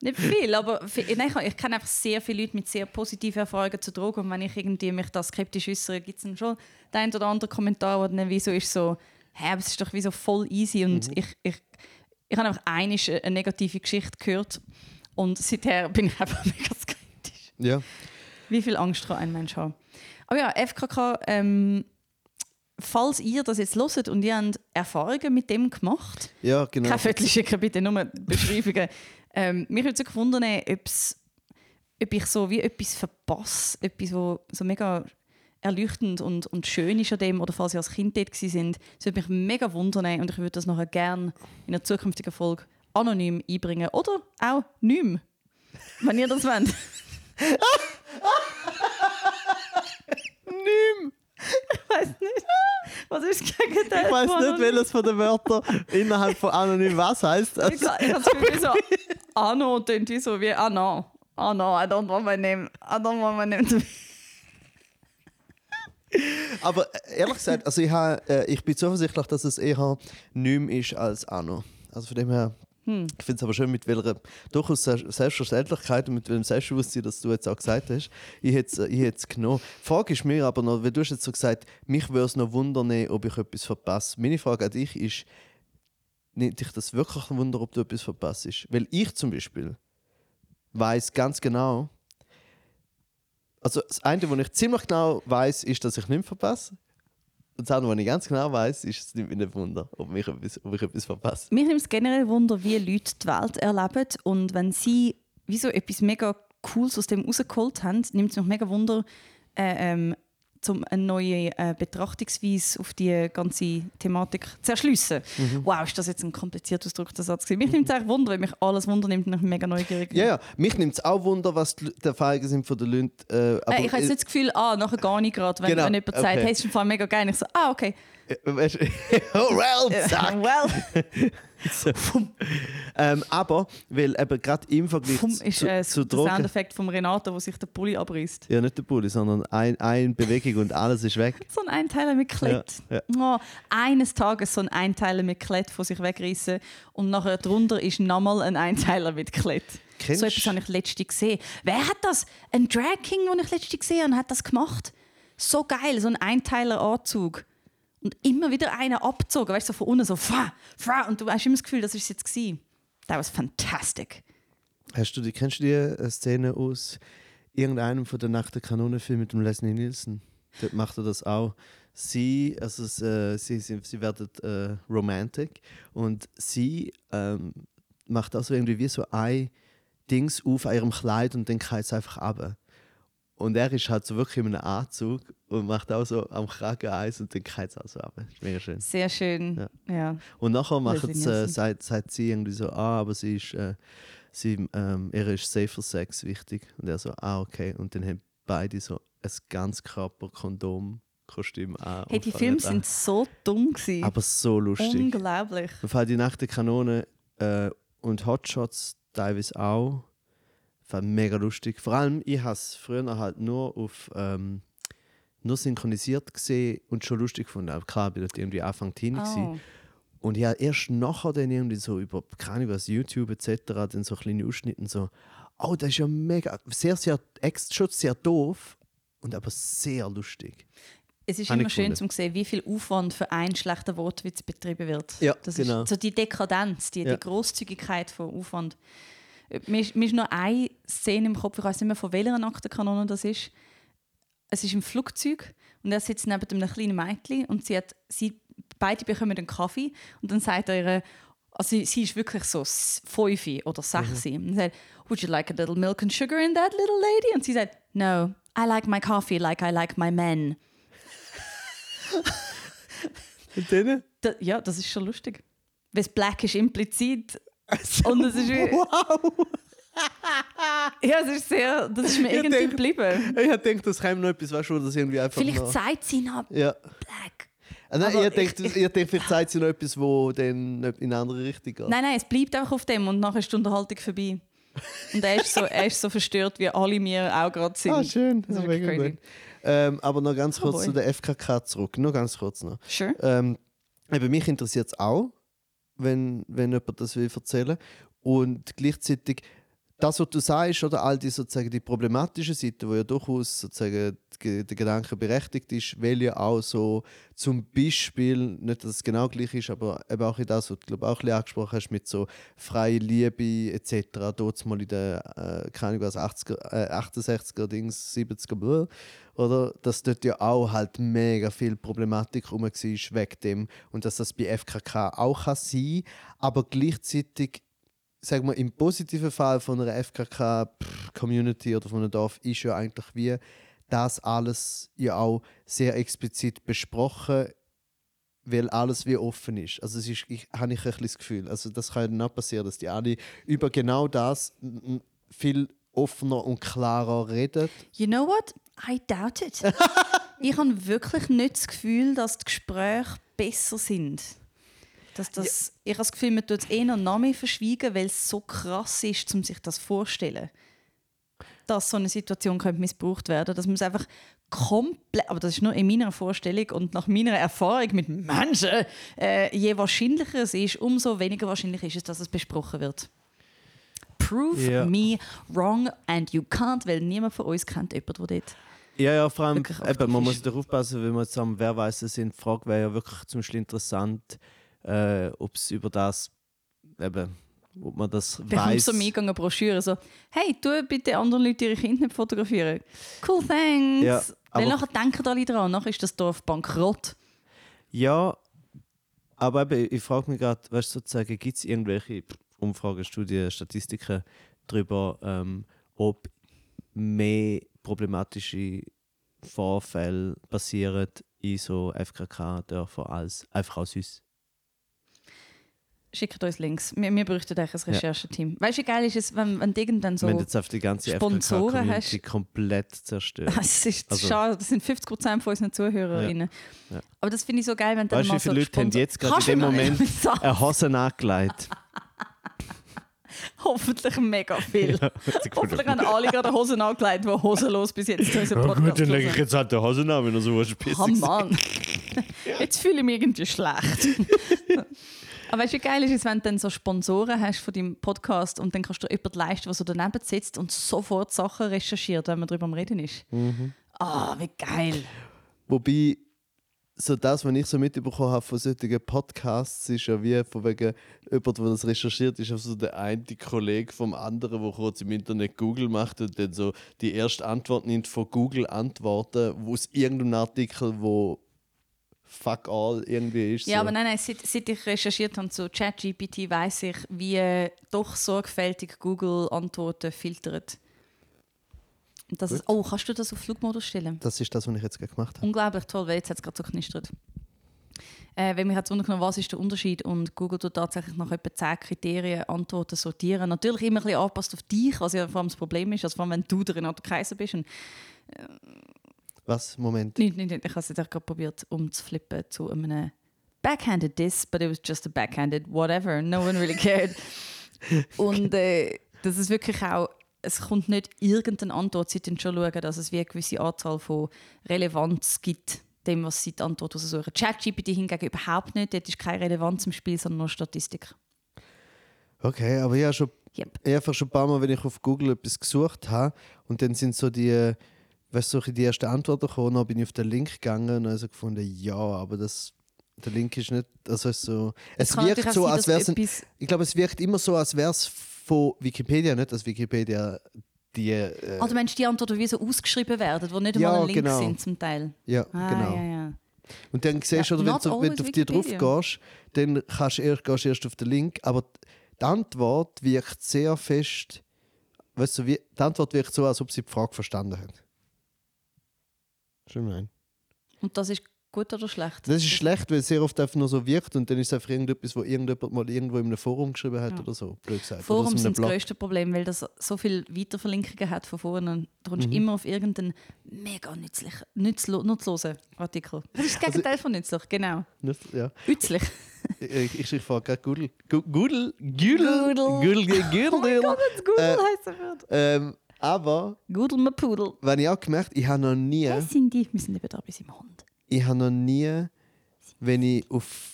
nicht viel, aber vi- nein, ich, ich kenne einfach sehr viele Leute mit sehr positiven Erfahrungen zu Drogen. Und wenn ich irgendwie mich da skeptisch äußere, gibt es dann schon den einen oder anderen Kommentar, der dann wie so ist, so, hä, aber es ist doch wie so voll easy. Und ich, ich, ich habe einfach einmal eine negative Geschichte gehört und seither *laughs* bin ich einfach mega skeptisch. Ja. Wie viel Angst kann ein Mensch haben? Aber ja, FKK, ähm, falls ihr das jetzt hört und ihr habt Erfahrungen mit dem gemacht, Ja, genau. keine Fotos schicken, bitte nur Beschreibungen. *laughs* ähm, mich würde es wundern, ob's, ob ich so wie etwas verpasse, etwas, wo so mega erleuchtend und, und schön ist an dem, oder falls ihr als Kind dort sind. Das würde mich mega wundern und ich würde das nachher gerne in einer zukünftigen Folge anonym einbringen oder auch nicht wenn ihr das *laughs* wollt. Nimm! Ich weiß nicht. Was ist das Gegenteil Ich weiß nicht, welches von den Wörtern innerhalb von anonym was heißt. Ich, ich habe das Gefühl, so Anno klingt wie so wie. Oh no, I don't want my name. I don't want my name to be. Aber äh, ehrlich gesagt, also ich, ha, äh, ich bin zuversichtlich, dass es eher nicht mehr ist als Anno. Also von dem her, Hm. ich finde es aber schön, mit welcher durchaus Se- Selbstverständlichkeit und mit welchem Selbstbewusstsein, dass du jetzt auch gesagt hast, ich hätte es- es genommen. Die Frage ist mir aber noch, weil du hast jetzt so gesagt, mich würde es noch wundern, ob ich etwas verpasse. Meine Frage an dich ist, nimmt dich das wirklich ein Wunder, ob du etwas verpasst? Weil ich zum Beispiel weiß ganz genau, also das eine, was ich ziemlich genau weiß, ist, dass ich nichts verpasse. Und das andere, was ich ganz genau weiß, ist, es nimmt mich nicht Wunder, ob, mich etwas, ob ich etwas verpasse. Mich nimmt es generell Wunder, wie Leute die Welt erleben. Und wenn sie wie so etwas mega Cooles aus dem rausgeholt haben, nimmt es mich mega Wunder, äh, ähm, um eine neue äh, Betrachtungsweise auf die ganze Thematik zu erschliessen. Mhm. Wow, ist das jetzt ein kompliziert ausgedrückter Satz? gewesen? Mich nimmt es eigentlich Wunder, weil mich alles Wunder nimmt und ich mega neugierig. Ja, ja, mich nimmt es auch Wunder, was die, Erfahrungen sind von den Leuten. Äh, äh, ich habe jetzt nicht das Gefühl, ah, nachher gar nicht gerade, wenn, Genau, wenn jemand sagt, okay. hey, es ist im Fall mega geil. Ich so, ah, okay. äh, *laughs* oh, well, *laughs* zack. well. *laughs* ähm, aber, weil eben gerade im Vergleich Fum ist zu, äh, zu der Drogen... Soundeffekt von Renato, wo sich der Pulli abreißt. Ja, nicht der Pulli, sondern ein, eine Bewegung und alles ist weg. So ein Einteiler mit Klett. Ja, Oh, eines Tages so ein Einteiler mit Klett von sich wegreißen und nachher drunter ist nochmal ein Einteiler mit Klett. Kennst- So etwas habe ich letztens gesehen. Wer hat das? Ein Drag King, den ich letztens gesehen habe, hat das gemacht. So geil, so ein Einteiler-Anzug. Und immer wieder einer abgezogen, weißt du, so von unten so, fa, fa, und du hast immer das Gefühl, das ist jetzt gewesen. That was fantastic. Hast du die, kennst du die äh, Szene aus irgendeinem von der Nacht der Kanonenfilm mit dem Leslie Nielsen? Dort macht er das auch. Sie, also es, äh, sie, sie, sie werden äh, romantic und sie ähm, macht also irgendwie wie so ein Dings auf ihrem Kleid und dann geht es einfach ab. Und er ist halt so wirklich in einem Anzug und macht auch so am Kragen eins und dann geht es auch so ab. Ist mega schön. Sehr schön. Ja. Ja. Und nachher macht es, äh, sagt, sagt sie irgendwie so, ah, aber sie ist, äh, sie, ähm, ihr ist Safer Sex wichtig. Und er so, ah, okay. Und dann haben beide so ein Ganzkörper-Kondom-Kostüm an. Hey, die Filme an. sind so dumm gewesen. Aber so lustig. Unglaublich. Auf jeden die Nacht der Kanone äh, und Hotshots teilweise auch. War mega lustig. Vor allem, ich habe es früher halt nur auf ähm, nur synchronisiert gesehen und schon lustig gefunden. Aber klar, ich bin dort irgendwie Anfang Teenie. Oh. Und ja, erst nachher dann irgendwie so über, keine was, YouTube etc., dann so kleine Ausschnitte so, oh, das ist ja mega, sehr, sehr, schon sehr doof und aber sehr lustig. Es ist Habe immer ich schön zu sehen, wie viel Aufwand für einen schlechten Wortwitz betrieben wird. Ja, das genau. ist so die Dekadenz, die, Ja. die Großzügigkeit von Aufwand. Mir ist, mir ist noch eine Szene im Kopf, ich weiß nicht mehr, von welcher Aktenkanone das ist. Es ist im Flugzeug und er sitzt neben einem kleinen Mädchen und sie hat, sie, beide bekommen einen Kaffee und dann sagt er ihr, also sie, sie ist wirklich so fünf oder sechs. Und er sagt, would you like a little milk and sugar in that little lady? Und sie sagt, no, I like my coffee like I like my men. *laughs* Und dann? Da, ja, das ist schon lustig. Weil das Black ist implizit. Und es ist wie, Wow! ja, es ist sehr, das ist mir Ich irgendwie denk- geblieben. Ich hätte gedacht, das käme noch etwas, weißt du, das irgendwie einfach Vielleicht noch... sagt sie noch Ja. Black. Ah, nein, Aber ich denke, ich, ich denk, vielleicht sagt sie noch etwas, wo dann in eine andere Richtung geht. Nein, nein, es bleibt einfach auf dem und nachher ist die Unterhaltung vorbei. Und er ist so, er ist so verstört, wie alle wir auch gerade sind. Ah, schön. Das ist Das mega gut. Ähm, aber noch ganz Oh kurz boy. zu der FKK zurück. Nur ganz kurz noch. Sure. Ähm, eben, mich interessiert es auch, wenn, wenn jemand das will erzählen. Und gleichzeitig, das, was du sagst, oder all die, sozusagen, die problematische Seite, wo ja durchaus sozusagen ge- der Gedanke berechtigt ist, weil ja auch so zum Beispiel, nicht, dass es genau gleich ist, aber eben auch in das, was du glaub, auch ein bisschen angesprochen hast, mit so freie Liebe etc., dort mal in den, äh, keine Ahnung was, 80er, äh, 68er, Dings, 70er, blah, oder? Dass dort ja auch halt mega viel Problematik rum war wegen dem und dass das bei FKK auch kann sein aber gleichzeitig sagen wir, im positiven Fall von einer FKK-Community oder von einem Dorf ist ja eigentlich wie das alles ja auch sehr explizit besprochen, weil alles wie offen ist. Also es ist, ich, habe ich ein bisschen das Gefühl, also das kann ja auch passieren, dass die alle über genau das viel offener und klarer reden. You know what? I doubt it. *laughs* ich habe wirklich nicht das Gefühl, dass die Gespräche besser sind. Dass das, Ich habe das Gefühl, man tut es eher noch mehr verschwiegen, weil es so krass ist, um sich das vorzustellen. Dass so eine Situation könnte missbraucht werden dass man es einfach komplett, aber das ist nur in meiner Vorstellung und nach meiner Erfahrung mit Menschen, äh, je wahrscheinlicher es ist, umso weniger wahrscheinlich ist es, dass es besprochen wird. Prove Ja. me wrong and you can't, weil niemand von uns kennt jemanden, der dort Ja, ja, vor allem, eben, man muss darauf aufpassen, wenn wir am Wer weiß es sind. Die Frage wäre ja wirklich zum Beispiel interessant, äh, ob es über das, eben, ob man das bekommst weiß. du am Eingang eine Broschüre so «Hey, tu bitte anderen Leute ihre Kinder nicht fotografieren». Cool, thanks. Ja, Weil nachher denken alle dran, nachher ist das Dorf bankrott. Ja, aber eben, ich frage mich gerade, weißt du, sozusagen, gibt es irgendwelche Umfragen, Studien, Statistiken darüber, ähm, ob mehr problematische Vorfälle passieren in so FKK-Dörfern als einfach aus uns? Schickt uns Links. Wir, wir bräuchten eigentlich ein Rechercheteam. Weißt du, wie geil ist es, wenn, wenn du irgendwann so... Wenn du jetzt auf die ganze Sponsoren FKK-Community komplett zerstört. *laughs* Es ist Also- schade, das sind 50% von unseren Zuhörerinnen. Ja. Aber das finde ich so geil, wenn dann Weißt du, mal wie viele so Leute haben jetzt gerade in dem du Moment eine Hose angelegt? *laughs* Hoffentlich mega viel. Ja, Hoffentlich haben alle gerade Hosen angelegt, die hosenlos bis jetzt zu unserem Podcast hören. jetzt halt die Hose an, wenn er so Oh Mann, jetzt fühle ich mich irgendwie schlecht. *laughs* Aber weißt du, wie geil ist es, wenn du dann so Sponsoren hast von deinem Podcast und dann kannst du jemanden leisten, der so daneben sitzt und sofort Sachen recherchiert, wenn man darüber am Reden ist. Ah, wie geil. Wobei, so das, was ich so mitbekommen habe von solchen Podcasts, ist ja wie von wegen jemand, der das recherchiert, ist also der eine Kollege vom anderen, der kurz im Internet Google macht und dann so die erste Antwort nimmt von Google Antworten, wo aus irgendeinem Artikel, wo fuck all irgendwie ist. Ja, so. aber nein, nein, seit, seit ich recherchiert habe zu ChatGPT, weiß ich, wie äh, doch sorgfältig Google Antworten filtert. Das ist, oh, kannst du das auf Flugmodus stellen? Das ist das, was ich jetzt gerade gemacht habe. Unglaublich toll, weil jetzt hat es gerade so knistert. Äh, wenn mich jetzt wundern, was ist der Unterschied und Google tut tatsächlich nach etwa 10 Kriterien Antworten sortieren. Natürlich immer ein bisschen angepasst auf dich, was ja vor allem das Problem ist, also vor allem wenn du der Renato Kaiser bist. Und Was? Moment. nicht, nicht, nicht, ich habe es jetzt auch gerade probiert umzuflippen zu einem backhanded this, but it was just a backhanded whatever. No one really cared. *laughs* und äh, das ist wirklich auch, es kommt nicht irgendeine Antwort, sie schon schauen, dass es wie eine gewisse Anzahl von Relevanz gibt, dem, was sie die Antwort suchen. ChatGPT hingegen überhaupt nicht, dort ist keine Relevanz im Spiel, sondern nur Statistik. Okay, aber ich habe schon Yep. Einfach schon ein paar Mal, wenn ich auf Google etwas gesucht habe und dann sind so die, weißt du, so die ersten Antworten gekommen, dann bin ich auf den Link gegangen und habe so gefunden, ja, aber das, der Link ist nicht, also so, es wirkt so, sein, als wäre es, ich glaube, es wirkt immer so, als wäre es von Wikipedia, nicht, dass Wikipedia die, äh, Also meinst du die Antworten, die wie so ausgeschrieben werden, die nicht Ja, einmal ein Link genau. sind zum Teil? ja, Ah, genau. ja, ja. Und dann siehst du, wenn, du, wenn du auf die drauf gehst, dann kannst du erst, gehst du erst auf den Link, aber die Antwort wirkt sehr fest, weißt du, die Antwort wirkt so, als ob sie die Frage verstanden hat. Schon nein. Und das ist gut oder schlecht? Das ist schlecht, weil es sehr oft einfach nur so wirkt und dann ist es einfach irgendetwas, wo irgendjemand mal irgendwo in einem Forum geschrieben hat Ja. oder so, blöd gesagt. Forum einem sind das grösste Problem, weil das so viele Weiterverlinkungen hat von vorne. Du kommst Mhm. immer auf irgendeinen mega nützlichen, nützlo, nutzlosen Artikel. Das ist das Also Gegenteil von nützlich, genau. Nicht- Ja. Nützlich. Ich, ich, ich frage gerade Google. Google? Google? Google. Google? Mein Google? Gott, wenn es Google Äh, heißen wird. ähm, aber, Google my Pudel. wenn ich auch gemerkt, ich habe noch nie... Wer sind die? Wir sind eben da bei seinem Hund. ich habe noch nie, wenn ich auf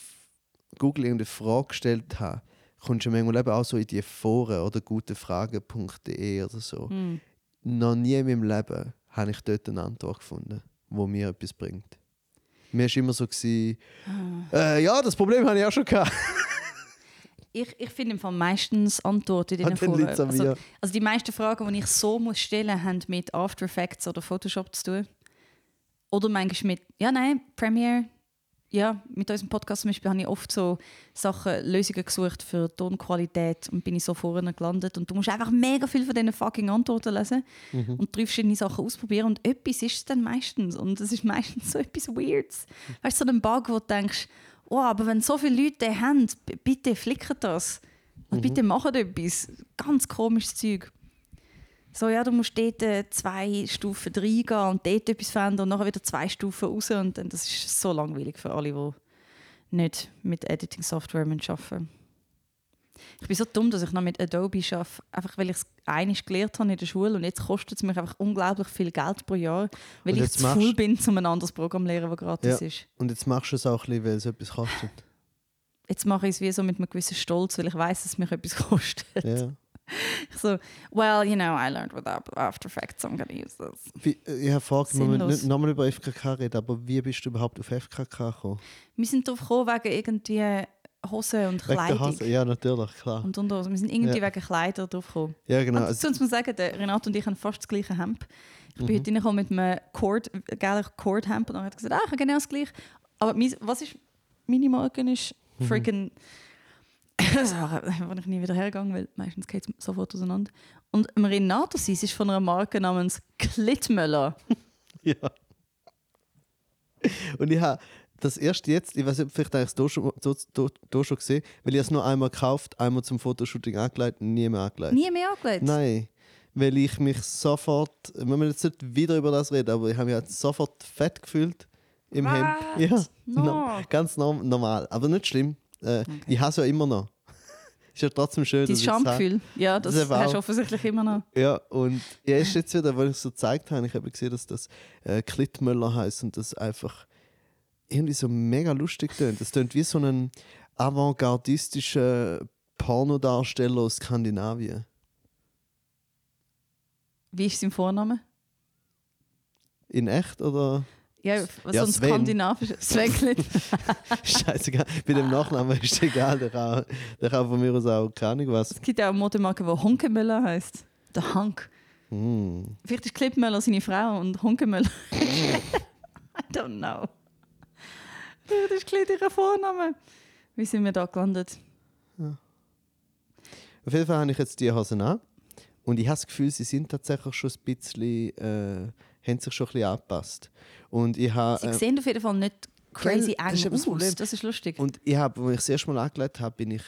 Google irgendeine Frage gestellt habe, kommst du manchmal eben auch so in die Foren oder gutefragen.de oder so. Hm. Noch nie in meinem Leben habe ich dort eine Antwort gefunden, wo mir etwas bringt. Mir war immer so, gewesen, Ah. äh, ja, das Problem habe ich auch schon gehabt. *laughs* Ich, ich finde im Fall meistens Antworten in Ah, dann Foren. Also, also die meisten Fragen, die ich so muss stellen haben mit After Effects oder Photoshop zu tun. Oder manchmal mit, ja nein, Premiere. Ja, mit unserem Podcast zum Beispiel habe ich oft so Sachen, Lösungen gesucht für Tonqualität und bin ich so vorne gelandet. Und du musst einfach mega viel von diesen fucking Antworten lesen Mhm. und drei verschiedene Sachen ausprobieren. Und etwas ist es dann meistens. Und es ist meistens so etwas Weirds. Weißt du, so ein Bug, wo du denkst, oh, aber wenn so viele Leute haben, bitte flicken das. Und Mhm. bitte machen etwas. Ganz komisches Zeug. So, ja, du musst dort äh, zwei Stufen reingehen und dort etwas verändern und nachher wieder zwei Stufen raus. Und dann, das ist so langweilig für alle, die nicht mit Editing-Software arbeiten Ich bin so dumm, dass ich noch mit Adobe arbeite, einfach weil ich es einiges gelernt habe in der Schule und jetzt kostet es mich einfach unglaublich viel Geld pro Jahr, weil ich zu faul bin, um ein anderes Programm zu lernen, das gratis Ja. ist. Und jetzt machst du es auch ein bisschen, weil es etwas kostet. Jetzt mache ich es wie so mit einem gewissen Stolz, weil ich weiß, dass es mich etwas *laughs* kostet. ja. Ich so, well, you know, I learned with After Effects, so I'm gonna use this. Wie, äh, ich habe Sinnlos. nicht nochmal über FKK reden, aber wie bist du überhaupt auf FKK gekommen? Wir sind darauf gekommen wegen irgendwie Hosen und Wegen Kleidung. Hose? Ja, natürlich, klar. Und Unterhosen. Wir sind irgendwie Ja. wegen Kleider drauf gekommen. Ja, genau. Und Also, dazu muss man sagen, der Renato und ich haben fast das gleiche Hemd. Ich Mhm. bin heute reingekommen mit einem Cord, geilen Cord-Hemd und dann hat er gesagt, ah, ich habe genau das gleiche. Aber mein, was ist, meine Marke ist Mhm. freaking... *laughs* Sachen, wo ich nie wieder hergegangen weil meistens geht es sofort auseinander. Und im Renato sein ist von einer Marke namens Klittmöller. *laughs* ja. Und ich habe das erst jetzt, ich weiß nicht, vielleicht habe ich es da schon, da, da schon gesehen, weil ich es nur einmal gekauft, einmal zum Fotoshooting angelegt und nie mehr angelegt. Nie mehr angelegt. Nein, weil ich mich sofort, wir müssen jetzt nicht wieder über das reden, aber ich habe mich halt sofort fett gefühlt im What? Hemd. Ja, No. no, ganz norm normal, aber nicht schlimm. Äh, Ich habe es ja immer noch. *laughs* Ist ja trotzdem schön, ich habe. Schamgefühl. Ja, das, Das hast du offensichtlich immer noch. Ja, und ja, ist jetzt wieder, weil ich es so gezeigt habe, ich habe gesehen, dass das äh, Klittmöller heißt und das einfach irgendwie so mega lustig tönt. Das tönt wie so ein avantgardistischer Pornodarsteller aus Skandinavien. Wie ist sein Vorname? In echt oder? Ja, was Ja, so ein Sven. *laughs* Scheißegal. Bei dem Nachnamen ist es egal. Der kann, der kann von mir aus auch keine was. Es gibt ja auch eine Modemarke, die Honkemöller heißt. Der Hank. Hm. Vielleicht ist Klippmöller seine Frau und Honkemöller. *laughs* I don't know. Vielleicht ist Klitt ihr Vorname. Wie sind wir da gelandet? Auf jeden Fall habe ich jetzt die Hosen an. Und ich habe das Gefühl, sie sind tatsächlich schon ein bisschen, äh, haben sich schon ein bisschen angepasst. Und ich habe, Sie äh, sehen auf jeden Fall nicht crazy das ist eng das Problem. aus. Das ist lustig. Und ich habe, als ich das erste Mal angelegt habe, bin ich,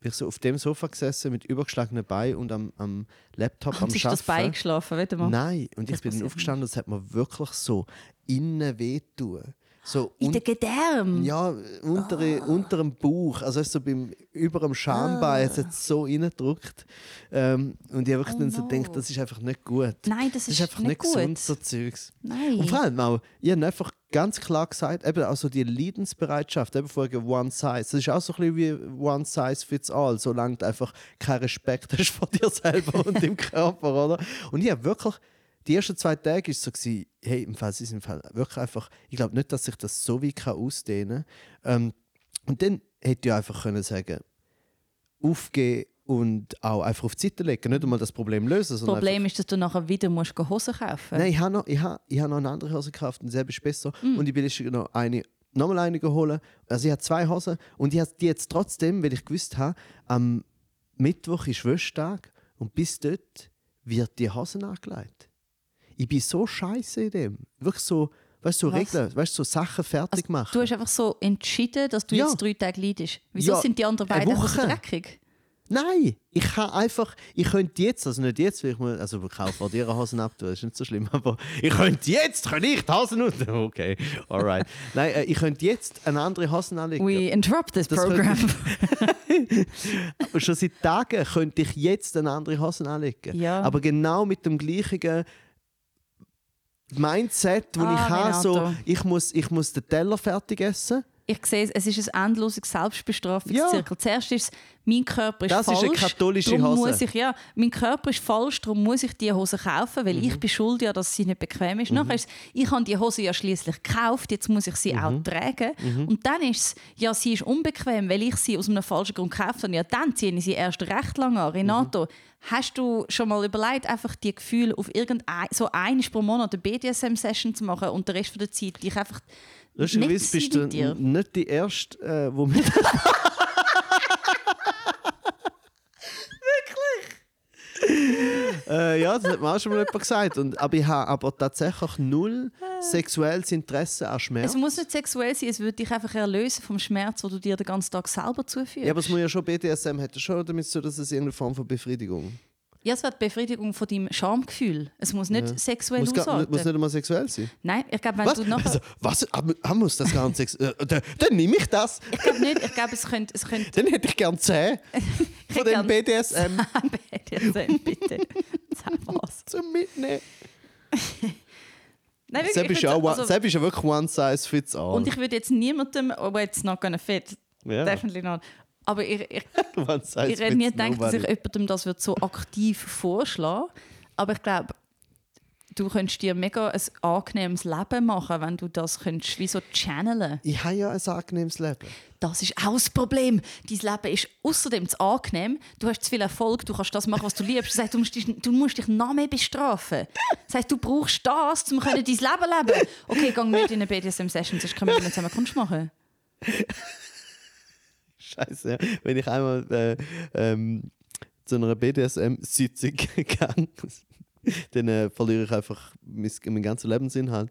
bin ich so auf dem Sofa gesessen mit übergeschlagenen Beinen und am, am Laptop am Und sich das Bein geschlafen, warte mal. Nein, und Das ich bin dann aufgestanden und es hat mir wirklich so innen wehtun. So In den Gedärm. ja, unter, unter dem Bauch, also so beim, über dem Schambein, es hat so reingedrückt. Ähm, und ich habe wirklich Oh dann so no. gedacht, das ist einfach nicht gut. Nein, das Das ist, ist einfach nicht, nicht gut. gesund, so Zeugs. Nein. Und vor allem auch, ich habe einfach ganz klar gesagt, eben auch so die Leidensbereitschaft, eben vorher One Size, das ist auch so ein bisschen wie One Size fits all, solange du einfach keinen Respekt *laughs* hast vor dir selber und dem Körper, oder? Und ich habe wirklich, die ersten zwei Tage war es so, gewesen, hey, im Fall, sie sind im Fall wirklich einfach, ich glaube nicht, dass sich das so wie kann ausdehnen kann. Ähm, und dann hätte ich einfach können sagen, aufgehen und auch einfach auf die Seite legen, nicht einmal das Problem lösen, Das Problem ist, dass du nachher wieder musst Hosen kaufen Nein, ich habe noch, ich habe, ich habe noch eine andere Hose gekauft und selber ist besser. Mm. Und ich bin jetzt noch eine, nochmal eine geholt. Also ich habe zwei Hosen und ich habe die jetzt trotzdem, weil ich gewusst habe, am Mittwoch ist Wäschtag und bis dort wird die Hosen angelegt. Ich bin so scheiße in dem. Wirklich so, weißt du, so? Regeln, weißt du, so Sachen fertig Also, machen. du hast einfach so entschieden, dass du Ja. jetzt drei Tage leidest. Wieso Ja, sind die anderen beiden Woche. dreckig? Nein, ich kann einfach, ich könnte jetzt, also nicht jetzt, weil ich mal, also ich kaufe auch ihre Hosen ab, das ist nicht so schlimm, *laughs* aber ich könnte jetzt, kann ich die Hosen und *laughs* okay, alright. *laughs* Nein, äh, ich könnte jetzt eine andere Hosen anlegen. We interrupt this Das program. Schon seit Tagen könnte ich jetzt eine andere Hosen anlegen. Ja. Aber genau mit dem gleichen Mindset, wo Ah, ich habe, so, ich muss, ich muss den Teller fertig essen. Ich sehe es, es ist ein endloses Selbstbestrafungszirkel. Zuerst ist es, mein Körper ist Das ist falsch. eine katholische Hose. Muss ich, ja, mein Körper ist falsch, darum muss ich diese Hose kaufen, weil Mhm. ich bin schuld, ja, dass sie nicht bequem ist. Nachher ist es, ich habe die Hose ja schließlich gekauft, jetzt muss ich sie Mhm. auch tragen. Und dann ist es, ja, sie ist unbequem, weil ich sie aus einem falschen Grund gekauft habe. Ja, dann ziehe ich sie erst recht lange an. Renato, Mhm. hast du schon mal überlegt, einfach die Gefühle auf irgendein, so einmal pro Monat eine BDSM-Session zu machen und den Rest von der Zeit dich einfach Lustigerweise bist du nicht die Erste, äh, wo mir *laughs* äh, ja, das hat mir auch schon mal jemand gesagt. Und, aber ich habe aber tatsächlich null sexuelles Interesse an Schmerz. Es muss nicht sexuell sein, es würde dich einfach erlösen vom Schmerz, den du dir den ganzen Tag selber zuführst. Ja, aber es muss ja schon BDSM hätte schon damit tun, dass es irgendeine Form von Befriedigung. Ja, es wird die Befriedigung von deinem Schamgefühl. Es muss nicht Ja. sexuell Muss, ausarten. muss nicht einmal sexuell sein. Nein, ich glaube, wenn Was? du nachher... Also, was? Aber, ah, muss das gar nicht sexuell... Äh, dann, dann nehme ich das. Ich glaube nicht. Ich glaube, es könnte... Es könnte Dann hätte ich gern 10 *laughs* von dem BDSM *laughs* BDSM, bitte. Was. *laughs* zum Mitnehmen. Nein, wirklich, Sepp ist, ja also- Sepp ist ja wirklich one size fits all. Und ich würde jetzt niemandem... Oh, it's not gonna fit. ja. Definitely not. Aber ich, ich, ich hätte nie gedacht, dass ich jemandem das wird so aktiv vorschlagen Aber ich glaube, du könntest dir mega ein angenehmes Leben machen, wenn du das könntest, wie so channeln. Ich habe ja ein angenehmes Leben. Das ist auch das Problem. Dein Leben ist außerdem zu angenehm. Du hast zu viel Erfolg, du kannst das machen, was du liebst. Das heißt, du musst dich, du musst dich noch mehr bestrafen. Das heißt, du brauchst das, um können dein Leben leben Okay, geh mit in eine BDSM-Session, sonst können wir nicht zusammen Kunst machen. Scheiße, ja. wenn ich einmal äh, ähm, zu einer BDSM-Sitzung *laughs* gehe, dann äh, verliere ich einfach mein, meinen ganzen Lebensinhalt.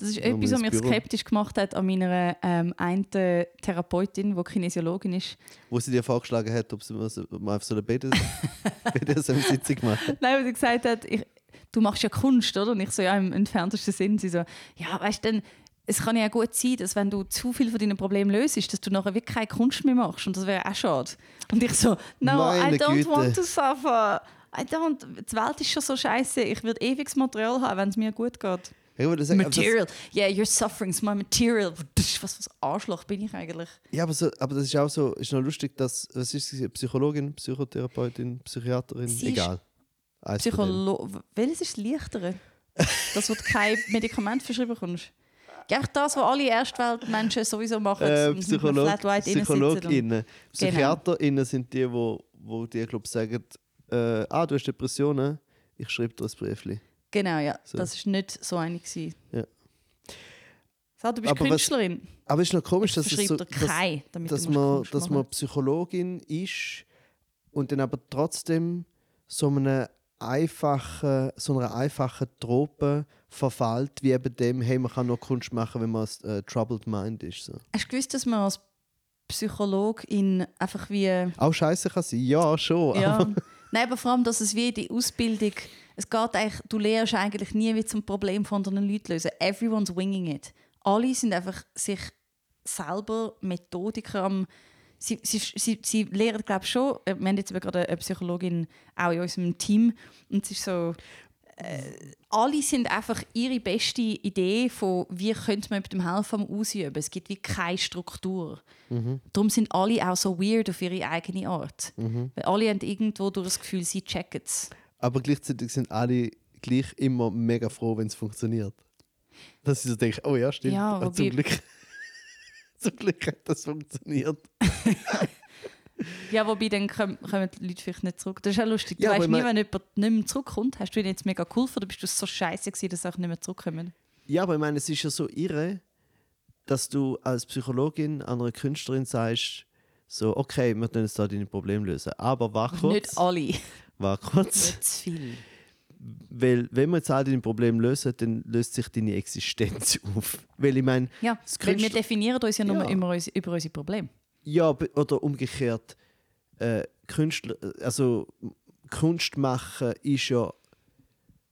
Das ist etwas, was mich Büro. skeptisch gemacht hat an meiner ähm, einen Therapeutin, die Kinesiologin ist. Wo sie dir vorgeschlagen hat, ob sie mal auf so eine BDS *laughs* BDSM-Sitzung machen. Nein, weil sie gesagt hat, ich, du machst ja Kunst, oder? Und ich so, ja, im entferntesten Sinn. Sie so, ja, weißt du, es kann ja gut sein, dass wenn du zu viel von deinen Problemen löst, dass du nachher wirklich keine Kunst mehr machst. Und das wäre auch schade. Und ich so, no, Meine I don't Güte. want to suffer. I don't. Die Welt ist schon so scheiße. Ich würde ewiges Material haben, wenn es mir gut geht. Ich würde sagen, das, Material. Yeah, your suffering's my material. Was was Arschloch bin ich eigentlich? ja, aber, so, aber das ist auch so, ist noch lustig, dass, was ist sie, Psychologin, Psychotherapeutin, Psychiaterin, Sie egal. Psycholo Welches ist das leichtere? *laughs* Das, wo du kein Medikament verschrieben bekommst. Gell, das, was alle Erstweltmenschen sowieso machen. Äh, Psycholog, PsychologInnen. PsychiaterInnen sind die, wo, wo dir glaub, sagen, äh, ah, du hast Depressionen, ich schreibe dir ein Briefchen. Genau, ja. So. Das war nicht so eine. gewesen. Ja. So, du bist Aber was- Künstlerin. Aber es ist noch komisch, dass, es so, dass, dass, man, dass man Psychologin ist und dann aber trotzdem so eine einfachen, so einer einfachen Trope verfällt, wie eben dem, hey, man kann nur Kunst machen, wenn man ein äh, troubled mind ist. So. Hast du gewusst, dass man als Psychologin einfach wie... Auch scheiße kann sein, ja, schon. Ja. Aber, *laughs* Nein, aber vor allem, dass es wie die Ausbildung... Es geht eigentlich, du lernst eigentlich nie, wie zum Problem von anderen Leuten lösen. Everyone's winging it. Alle sind einfach sich selber Methodiker am... Sie, sie, sie, sie lehren, glaube ich, schon... äh, Wir haben jetzt gerade eine Psychologin auch in unserem Team und es ist so... Äh, alle sind einfach ihre beste Idee von, wie könnte man mit dem helfen Ausüben. Es gibt wie keine Struktur. Darum sind alle auch so weird auf ihre eigene Art. Weil alle haben irgendwo durch das Gefühl, sie checken es. aber gleichzeitig sind alle gleich immer mega froh, wenn es funktioniert. Dass sie so denken, oh ja, stimmt. Ja, Ah, zum, Glück, zum Glück hat das funktioniert. *laughs* Ja, wobei dann kommen, die Leute vielleicht nicht zurück. Das ist ja lustig. Du Ja, weißt nie, wenn jemand nicht mehr zurückkommt. Hast du ihn jetzt mega geholfen oder bist du so scheiße gewesen, dass sie auch nicht mehr zurückkommen? Ja, aber ich meine, es ist ja so irre, dass du als Psychologin einer Künstlerin sagst, so, okay, wir können jetzt da deine Probleme lösen. Aber wach kurz. Nicht alle. Wach kurz. Nicht zu viel. Weil, wenn wir jetzt all deine Probleme lösen, dann löst sich deine Existenz *laughs* auf. Weil ich meine, Ja, weil wir definieren uns ja nur Ja. über, über unsere Probleme. ja, oder umgekehrt, äh, Künstler, also Kunst machen ist ja,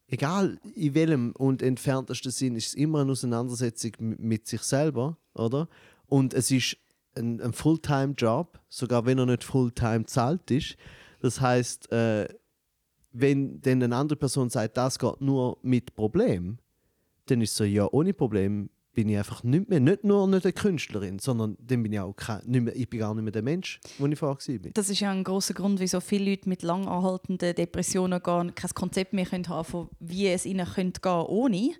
egal in welchem und entferntesten Sinn, ist es immer eine Auseinandersetzung mit sich selber, oder? Und es ist ein, ein Fulltime-Job, sogar wenn er nicht Fulltime zahlt ist. Das heißt, äh, wenn dann eine andere Person sagt, das geht nur mit Problem, dann ist es so, ja, ohne Problem bin ich einfach nicht mehr, nicht nur nicht eine Künstlerin, sondern dann bin ich auch kein, nicht mehr, ich bin gar nicht mehr der Mensch, der ich vorher war. Das ist ja ein großer Grund, wieso viele Leute mit lang anhaltenden Depressionen gar kein Konzept mehr können haben von wie es ihnen könnte gehen ohne,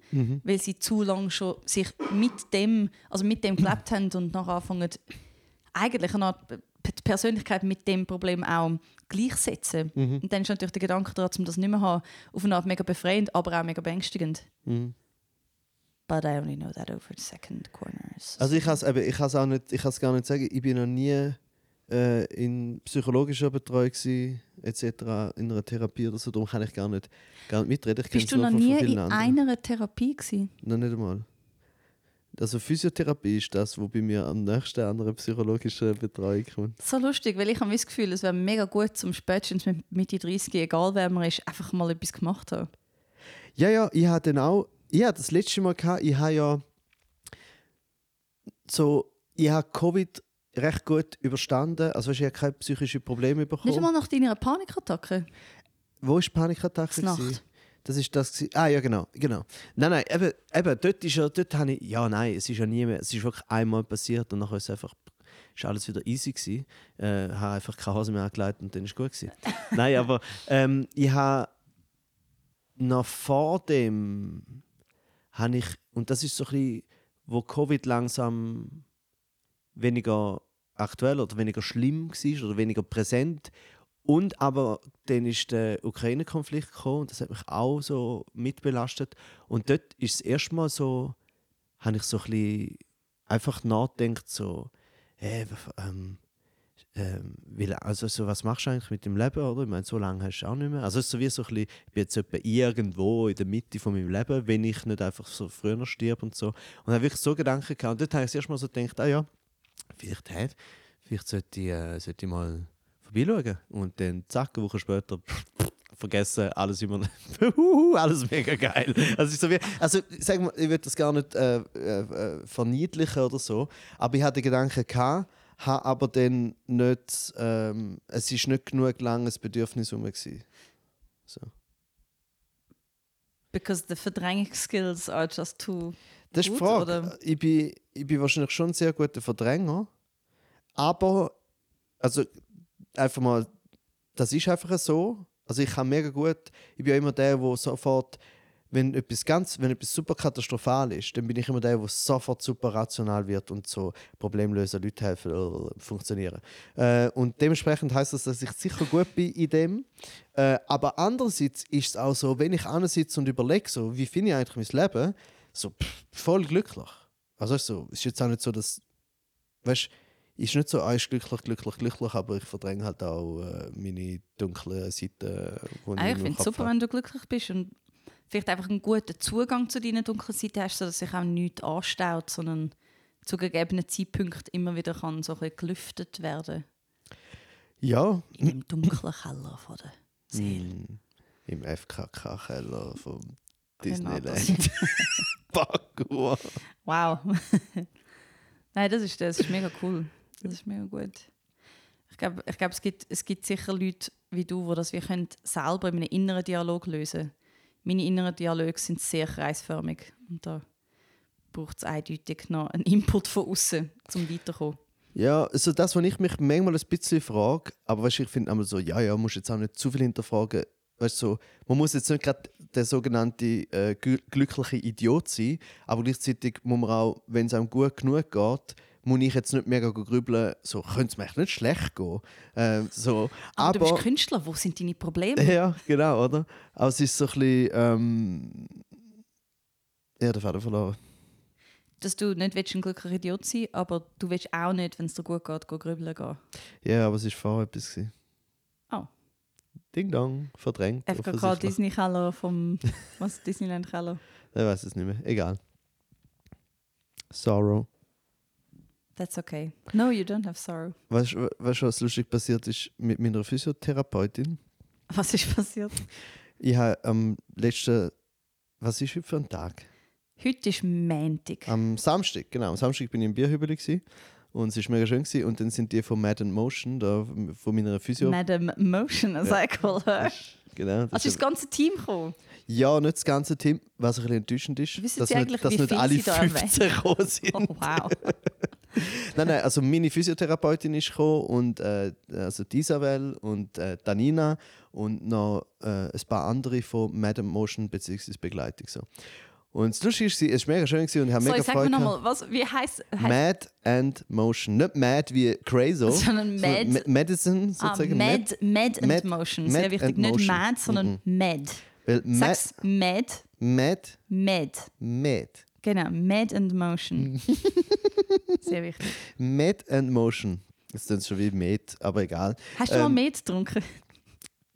weil sie zu lange schon sich mit dem, also mit dem gelebt haben und nachher anfangen eigentlich eine Art die Persönlichkeit mit dem Problem auch gleichsetzen. Und dann ist natürlich der Gedanke daran, um das nicht mehr zu haben, auf eine Art mega befreiend, aber auch mega beängstigend. Mhm. But I only know that over second corners. Also ich kann es ich auch nicht, ich gar nicht sagen, ich bin noch nie äh, in psychologischer Betreuung gewesen, etc., in einer Therapie oder so, darum kann ich gar nicht, gar nicht mitreden. Ich Bist du noch nie in einer Therapie gewesen? Noch nicht einmal. Also Physiotherapie ist das, wo bei mir am nächsten an einer psychologischen Betreuung kommt. So lustig, weil ich habe das Gefühl, es wäre mega gut, zum spätestens mit Mitte 30, egal wer man ist, einfach mal etwas gemacht haben. Ja, ja, ich hatte dann auch, ich hatte das letzte Mal gehabt, ich habe ja so, ich habe Covid recht gut überstanden. Also ich habe keine psychischen Probleme Nicht bekommen. einmal nach deiner Panikattacke. Wo war die Panikattacke? Nacht. Das ist das. gewesen- Ah ja, genau, genau. Nein, nein, eben, eben dort ist ja, dort habe ich, ja nein, es ist ja nie mehr, es ist wirklich einmal passiert und nachher ist es einfach, ist alles wieder easy gewesen. Äh, habe einfach keine Hose mehr angelegt und dann ist gut gewesen. *laughs* nein, aber ähm, ich habe noch vor dem, habe ich, und das ist so ein bisschen, wo Covid langsam weniger aktuell oder weniger schlimm war oder weniger präsent. Und aber dann ist der Ukraine-Konflikt gekommen und das hat mich auch so mitbelastet. Und dort ist das erste Mal so, habe ich so ein bisschen einfach nachgedacht, so, hey, ähm, ähm, also so, was machst du eigentlich mit dem Leben, oder? Ich meine, so lange hast du auch nicht mehr. Also es ist so wie so ein bisschen, ich bin jetzt irgendwo in der Mitte von meinem Leben, wenn ich nicht einfach so früher stirb und so. Und habe wirklich so Gedanken gehabt. Und dort habe ich das erste Mal so gedacht, ah ja, vielleicht, hey, vielleicht sollte ich, äh, sollte ich mal vorbeischauen. Und dann zack, eine Woche später vergessen, alles immer *laughs* alles mega geil. Also, so wie, also sag mal, ich will das gar nicht äh, äh, äh, verniedlichen oder so, aber ich hatte Gedanken gehabt, habe aber dann nicht, ähm, es ist nicht genug langes Bedürfnis rum gewesen. So. Because the Verdrängungsskills are just too. Das ist die Frage. oder? Ich bin, ich bin wahrscheinlich schon ein sehr guter Verdränger. Aber, also, einfach mal, das ist einfach so. Also, ich kann mega gut, ich bin ja immer der, der sofort, wenn etwas ganz, wenn etwas super katastrophal ist, dann bin ich immer der, der sofort super rational wird und so Problemlöser, Leute helfen, äh, funktionieren. Äh, und dementsprechend heißt das, dass ich sicher gut bin in dem. Äh, aber andererseits ist es auch so, wenn ich sitze und überlege, so, wie finde ich eigentlich mein Leben, so pff, voll glücklich. Also so, es ist jetzt auch nicht so, dass, weißt, ist nicht so, ah, ist glücklich, glücklich, glücklich, aber ich verdränge halt auch äh, meine dunklen Seiten, Ah, ich finde es super, habe. wenn du glücklich bist und vielleicht einfach einen guten Zugang zu deinen dunklen Seiten hast, sodass sich auch nichts anstaut, sondern zu gegebenen Zeitpunkten immer wieder kann so ein gelüftet werden. Ja, In dem dunklen Keller von der Seele. mm, im FKK-Keller vom Genau, Disneyland. *laughs* Parkour. Wow. *laughs* Nein, das ist, das ist mega cool. Das ist mega gut. Ich glaube, ich glaub, es, gibt, es gibt sicher Leute wie du, die das wir können selber in einem inneren Dialog lösen Meine inneren Dialoge sind sehr kreisförmig. Und da braucht es eindeutig noch einen Input von außen, um weiterzukommen. Ja, also das, was ich mich manchmal ein bisschen frage, aber weißt, ich finde einmal so, ja, ja, musst jetzt auch nicht zu viel hinterfragen. Weißt, so, man muss jetzt nicht gerade der sogenannte äh, gl- glückliche Idiot sein, aber gleichzeitig muss man auch, wenn es einem gut genug geht, muss ich jetzt nicht mega grübeln, so, könnte es mir echt nicht schlecht gehen. Ähm, so, Aber, aber, du bist Künstler, wo sind deine Probleme? Ja, genau, oder? Aber es ist so ein bisschen, ähm, ja, der Vater verloren. Dass du nicht willst, ein glücklicher Idiot sein aber du willst auch nicht, wenn es dir gut geht, go grübeln gehen. Ja, aber es war vorher etwas. Gewesen. Oh. Ding Dong, verdrängt. FKK offensichtlich. Disney Keller vom was Disneyland Keller. *laughs* Ich weiß es nicht mehr. Egal. Sorrow. That's okay. No, you don't have sorrow. Weißt du, was lustig passiert ist mit meiner Physiotherapeutin? *laughs* Was ist passiert? Ich habe am letzten. Was ist heute für ein Tag? Heute ist Montag. Am Samstag, genau. Am Samstag bin ich im Bierhübeli gewesen, und es war mega schön. Gewesen. Und dann sind die von Mad in Motion, da, von meiner Physio. Madam Motion, as Ja. I call her. *laughs* Genau, das Also ist das ganze Team gekommen. ja, nicht das ganze Team, was ein bisschen enttäuschend ist, Wissen dass Sie nicht, eigentlich, dass wie nicht viel alle Sie da 15 gekommen sind. Oh, wow. *laughs* Nein, nein, also meine Physiotherapeutin ist gekommen und äh, also die Isabel und äh, Danina und noch äh, ein paar andere von Madam Motion bzw. Begleitung. So. Und das Lustige ist, es war mega schön und ich habe So, mega ich sag mir Freude nochmal, was, wie heißt es? Mad and Motion. Nicht Mad wie Crazy, *laughs* Sondern Mad- Ma- Medicine Ah, sozusagen. Mad, Mad and Mad- Motion. Mad Sehr wichtig. Nicht Motion. Mad, sondern Mad. Weil Mad, Sag's Mad, Mad, Mad. Mad. Genau, Mad and Motion. *laughs* Sehr wichtig. Mad and Motion. Das ist dann schon wie Med, aber egal. Hast du mal Ähm, Mad getrunken?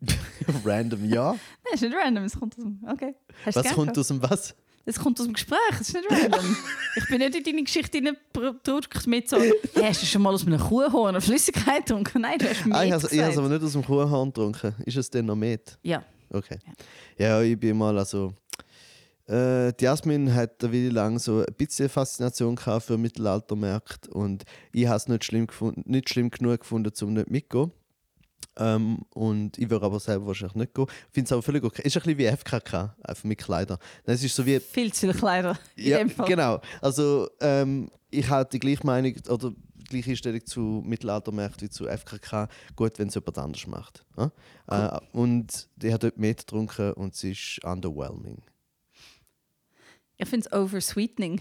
*laughs* Random, ja. Nein, ist nicht random, es kommt aus dem... Okay. Hast Was kommt gehabt? aus dem was? Das kommt aus dem Gespräch, das ist nicht random. *laughs* ich bin nicht in deine Geschichte hineingedrückt mit so, hey, hast du schon mal aus einem Kuhhorn eine Flüssigkeit getrunken? Nein, du hast Met Ah, ich habe es aber nicht aus dem Kuhhorn getrunken. Ist es denn noch Met? Ja. Okay. Ja, ich bin mal also. Äh, die Jasmin hat eine Weile lang so ein bisschen Faszination gehabt für Mittelaltermärkte und ich habe es nicht schlimm, gefunden, nicht schlimm genug gefunden, um nicht mitzugehen. Ähm, und ich würde aber selber wahrscheinlich nicht gehen. Ich finde es aber völlig okay. Ist ein bisschen wie FKK, einfach mit Kleidern. Nein, Es ist so wie Viel zu viele Kleider in ja, dem Fall. genau. Also ähm, ich habe die gleiche Meinung oder die gleiche Einstellung zu Mittelaltermärkten wie zu FKK. Gut, wenn es jemand anders macht. Ja? Äh, und ich habe dort mehr getrunken und es ist underwhelming. Ich finde es oversweetening.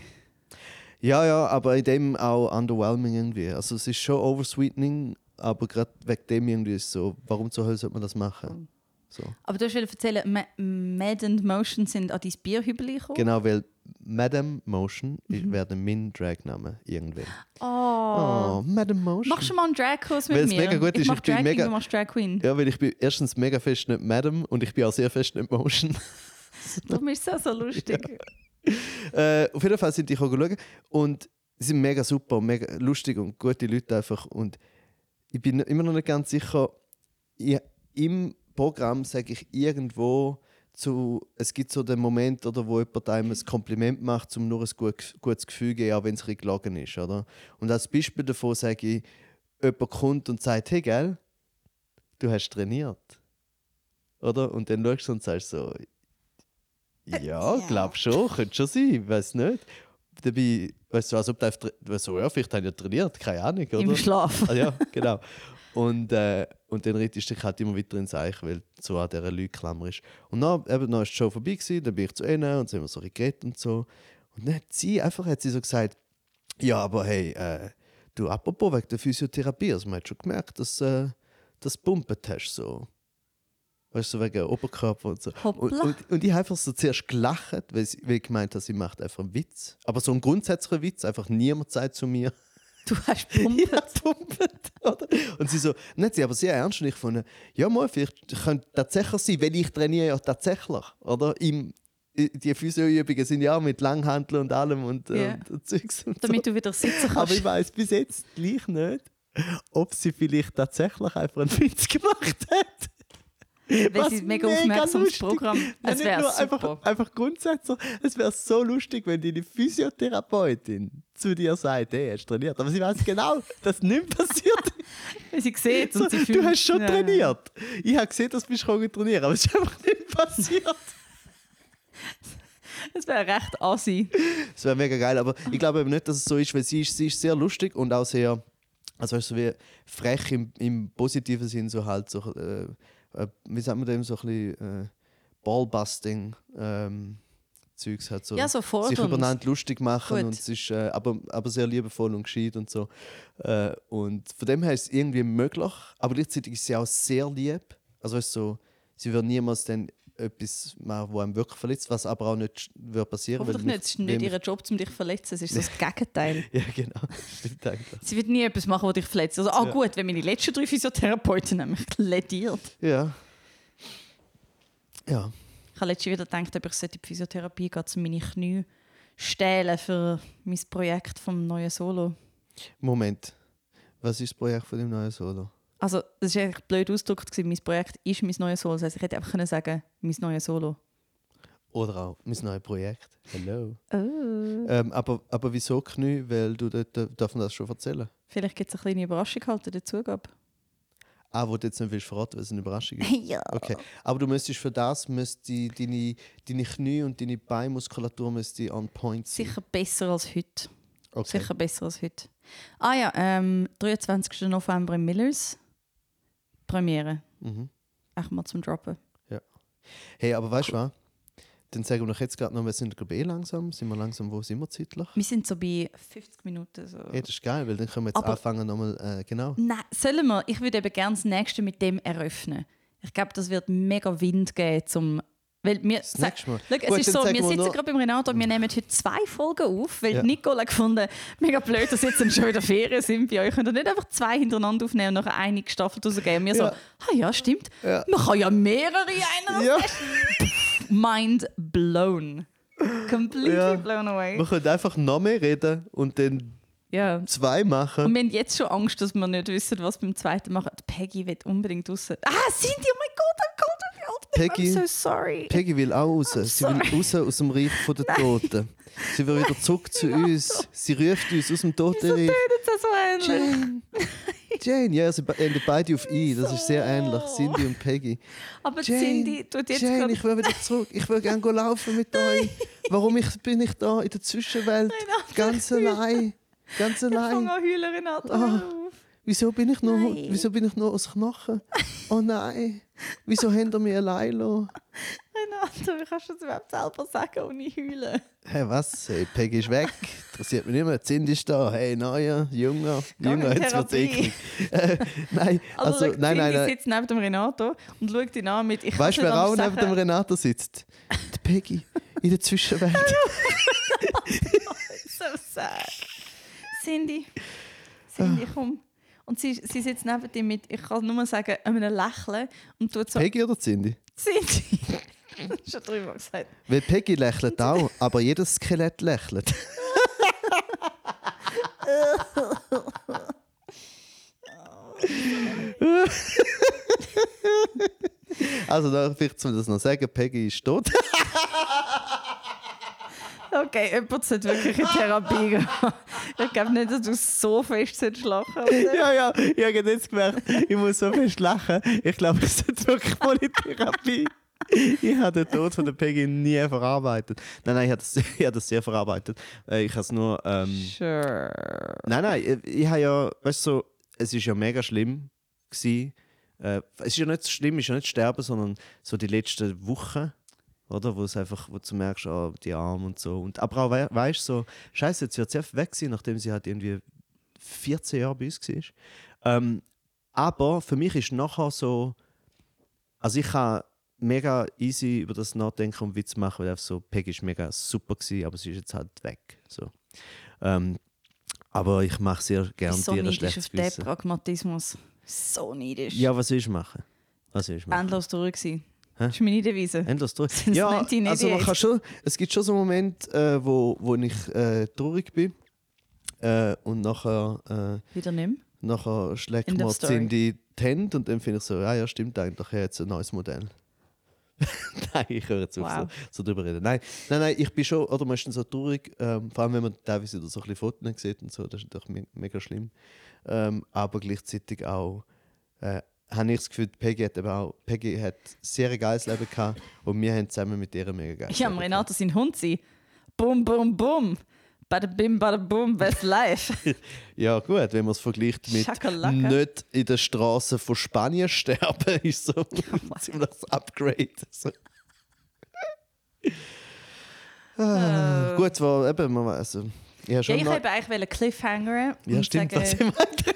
Ja, ja, aber in dem auch underwhelming irgendwie. Also es ist schon oversweetening, aber gerade wegen dem irgendwie ist es so, warum zur Hölle sollte man das machen? So. Aber du hast erzählen, Ma Mad and Motion sind an dein Bierhübeli gekommen. Genau, weil Madame Motion mhm. wäre mein Dragname irgendwann. Oh. Oh, Madame Motion. Machst du mal einen Drag-Kurs mit Weil mir? mega gut ich ist, mach ich bin Drag mega- King, du machst Drag Queen. Ja, weil ich bin erstens mega fest nicht Madame und ich bin auch sehr fest nicht Motion. Darum ist es auch so lustig. *laughs* *laughs* äh, auf jeden Fall sind die schauen und sie sind mega super, mega lustig und gute Leute einfach. Und ich bin immer noch nicht ganz sicher, ich, im Programm sage ich irgendwo zu, es gibt so den Moment, oder, wo jemand einem ein Kompliment macht, um nur ein gut, gutes Gefühl zu geben, auch wenn es ein ist. Oder? Und als Beispiel davon sage ich, jemand kommt und sagt, hey, gell, du hast trainiert. Oder? Und dann schaust du und sagst so, ja, ja. glaub schon, könnte schon sein, weiß nicht. Dabei, weißt du, als ob du tra- so, ja, vielleicht habe ich ja trainiert, keine Ahnung, oder? Im Schlaf. Ah, ja, genau. Und, äh, und dann reitest du dich halt immer weiter ins Eich, weil so an dieser Lügklammer ist. Und dann, eben, dann ist die Show vorbei, gewesen, dann bin ich zu ihnen und haben wir so geredet und so. Und dann hat sie einfach hat sie so gesagt, ja, aber hey, äh, du, apropos wegen der Physiotherapie, also man hat schon gemerkt, dass äh, das pumpet hast, so. Weißt du, so wegen Oberkörper und so. Und, und, und ich habe einfach so zuerst gelacht, weil, sie, weil ich gemeint habe, sie macht einfach einen Witz. Aber so einen grundsätzlichen Witz, einfach niemand sagt zu mir, Du hast Pumpe. *laughs* ja, pumpet, oder? Und sie so, nicht sie, aber sehr ernst und ich fand, ja mal, vielleicht könnte tatsächlich sein, weil ich trainiere ja tatsächlich, oder? Im, die Physioübungen sind ja auch mit Langhanteln und allem und, äh, Ja. und, und Zeugs und Damit du wieder sitzen so. Aber kannst. ich weiß bis jetzt gleich nicht, ob sie vielleicht tatsächlich einfach einen Witz gemacht hat. Sie mega aufmerksam aufs lustig. Programm. Nein, Es nicht wäre super. Einfach, einfach grundsätzlich, es wäre so lustig, wenn deine Physiotherapeutin zu dir sagt, hey, hast du trainiert. Aber sie weiß genau, *laughs* dass nichts passiert. *laughs* Sie sieht So, und sie du fühlt. hast schon Ja. trainiert. Ich habe gesehen, dass du bist trainieren, aber es ist einfach nicht passiert. *laughs* Das wäre recht assi. Das wäre mega geil, aber ich glaube eben nicht, dass es so ist, weil sie ist, sie ist sehr lustig und auch sehr, also weißt du, wie frech im, im positiven Sinn, so halt so, äh, äh, wie sagt man dem, so ein bisschen äh, Ballbusting ähm, Zeugs hat so, Ja, so sich übereinander lustig machen Gut. und es ist äh, aber, aber sehr liebevoll und gescheit und so. Äh, und von dem her ist es irgendwie möglich, aber gleichzeitig ist sie auch sehr lieb. Also weißt du, so, sie wird niemals dann etwas machen, wo einem wirklich verletzt, was aber auch nicht wird passieren weil nicht. Es ist nicht ihr Job, um dich zu verletzen. Es ist so das *laughs* Gegenteil. *laughs* ja, genau. Stimmt eigentlich. Sie wird nie etwas machen, das dich verletzt. Also, ah Ja. gut, wenn meine letzten drei Physiotherapeuten nämlich *laughs* lediert. Ja. Ja. Ich habe letztens wieder gedacht, ob ich sollte in die Physiotherapie gehen, um meine Knie stählen für mein Projekt vom neuen Solo. Moment. Was ist das Projekt von dem neuen Solo? Also, das war eigentlich blöd ausgedrückt. gewesen. Mein Projekt ist mein neues Solo. Das heisst, ich hätte einfach können sagen, mein neues Solo. Oder auch mein neues Projekt. Hello. Oh. Ähm, aber, aber wieso Knie? Weil du dort, äh, darf man das schon erzählen? Vielleicht gibt es eine kleine Überraschung halt in der Zugabe. Ah, wo du jetzt nicht willst verraten, weil es eine Überraschung ist. *laughs* ja. Okay. Aber du müsstest für das müsste deine, deine Knie und deine Beinmuskulatur müsste on point sein. Sicher besser als heute. Okay. Sicher besser als heute. Ah ja, ähm, 23. November im Millers. Premiere. Mhm. Echt mal zum Droppen. Hey, aber weißt du was? Dann sagen wir doch jetzt gerade noch, wir sind glaube ich eh langsam. Sind wir langsam, wo sind wir zeitlich? Wir sind so bei 50 Minuten. So. Hey, das ist geil, weil dann können wir jetzt Aber- anfangen nochmal, äh, genau. Nein, sollen wir? Ich würde eben gerne das nächste mit dem eröffnen. Ich glaube, das wird mega Wind geben, zum. Weil wir, Mal. Schau, es ist so, wir wir sitzen noch- gerade beim Renato und wir nehmen heute zwei Folgen auf, weil Ja. Nicole hat gefunden, mega blöd, dass jetzt dann schon wieder Ferien sind bei euch. Könnt ihr nicht einfach zwei hintereinander aufnehmen und nachher eine gestaffelt rausgeben? Und wir so, Ja. ah ja, stimmt. Ja. Man kann ja mehrere in einer Ja. *laughs* Mind blown. Completely Ja. blown away. Wir können einfach noch mehr reden und dann Ja. zwei Und machen. wir haben jetzt schon Angst, dass wir nicht wissen, was beim zweiten machen. Die Peggy will unbedingt raus. Ah, Cindy, oh mein Gott, the old Peggy- I'm so sorry. Peggy will auch raus. Sie will raus aus dem Reich der *laughs* Toten. Sie will wieder zurück zu uns. Sie ruft uns aus dem Totenreich. so ähnlich? Jane! Jane, ja, sie enden beide auf I. Das ist sehr ähnlich. Cindy und Peggy. Aber Jane, Cindy tut jetzt Jane, gerade... ich will wieder zurück. Ich will gerne laufen mit euch. Warum ich, bin ich da in der Zwischenwelt? Renate, Ganz allein. Ganz Ich fange allein. an heulen, Renate. Hör auf. Wieso bin ich nur, Nein. wieso bin ich nur aus Knochen? Oh nein. Wieso habt ihr mich allein gelassen? Renate, wie kannst du das überhaupt selber sagen, ohne heulen? Hey, was? Hey, Peggy ist weg. Interessiert mich nicht mehr. Cindy ist da. Hey, neuer, junger, junger. Jetzt wird's eklig. Äh, nein, Also, also, nein, nein, nein. sitzt neben dem Renato und schaut ihn an mit... Ich Weißt du, wer auch neben dem. Renato sitzt? Die Peggy. In der Zwischenwelt. *laughs* So sad. Cindy. Cindy, komm. Und sie, sie sitzt neben dir mit, ich kann nur sagen, einem Lächeln und tut so... Peggy oder Cindy? Cindy. *laughs* Schon drüber gesagt. Weil Peggy lächelt auch, aber jedes Skelett lächelt. *laughs* also da vielleicht ich das noch sagen, Peggy ist tot. Okay, jemand sollte wirklich in Therapie gehen. Ich glaube nicht, dass du so fest solltest lachen oder? *laughs* ja, ja, ich habe jetzt gemerkt, ich muss so fest lachen. Ich glaube, es ist wirklich voll in Therapie. Ich habe den Tod von der Peggy nie verarbeitet. Nein, nein, ich habe das, ich habe das sehr verarbeitet. Äh, Ich habe es nur... Ähm, Sure. Nein, nein, ich, ich habe ja, weißt du, so, es ist ja mega schlimm gewesen. Äh, es ist ja nicht so schlimm, es ist ja nicht sterben, sondern so die letzten Wochen, oder, wo es einfach, wo du merkst, ah, die Arme und so. Und aber auch, we weißt du, so, Scheiße, jetzt wird sie einfach weg sein, nachdem sie halt irgendwie 14 Jahre bei uns war. Ähm, aber für mich ist nachher so, also ich kann mega easy über das nachdenken und Witz machen, weil so, Peggy ist mega super gewesen, aber sie ist jetzt halt weg. So. Ähm, aber ich mache sehr gerne so dir ein schlechtes auf den Gewissen. Pragmatismus. So neidisch. Ja, was willst du machen? Was willst du machen? Endlos durch gewesen. Das ist meine Devise. Endlos durch. Since Ja, 1988. also man kann schon, es gibt schon so Momente, äh, wo, wo ich äh, traurig bin äh, und nachher, äh, Wieder mehr. nachher schlägt story. Cindy die Hände und dann finde ich so, ja, ja, stimmt eigentlich, jetzt ein neues Modell. *laughs* nein, ich höre jetzt auf, Wow. so, so drüber reden. Nein, nein, nein, ich bin schon, oder man ist dann so traurig, ähm, vor allem wenn man teilweise so ein bisschen Fotos sieht und so, das ist natürlich me mega schlimm. Ähm, aber gleichzeitig auch äh, habe ich das Gefühl, Peggy hat, eben auch, Peggy hat sehr ein geiles Leben gehabt und wir haben zusammen mit ihr mega geiles Ja, Leben am Renato sein Hund sein. Bum, bum, bum. Bada bim, bada bum, best life. *laughs* Ja gut, wenn man es vergleicht mit Schakalaka. nicht in der Straße von Spanien sterben, *laughs* ist so ein ziemliches *laughs* Upgrade. So. Ah, Gut, war eben, man, also, ich habe Ja, schon ich noch- wollte eigentlich Cliffhanger ja, stimmt, sagen, *laughs*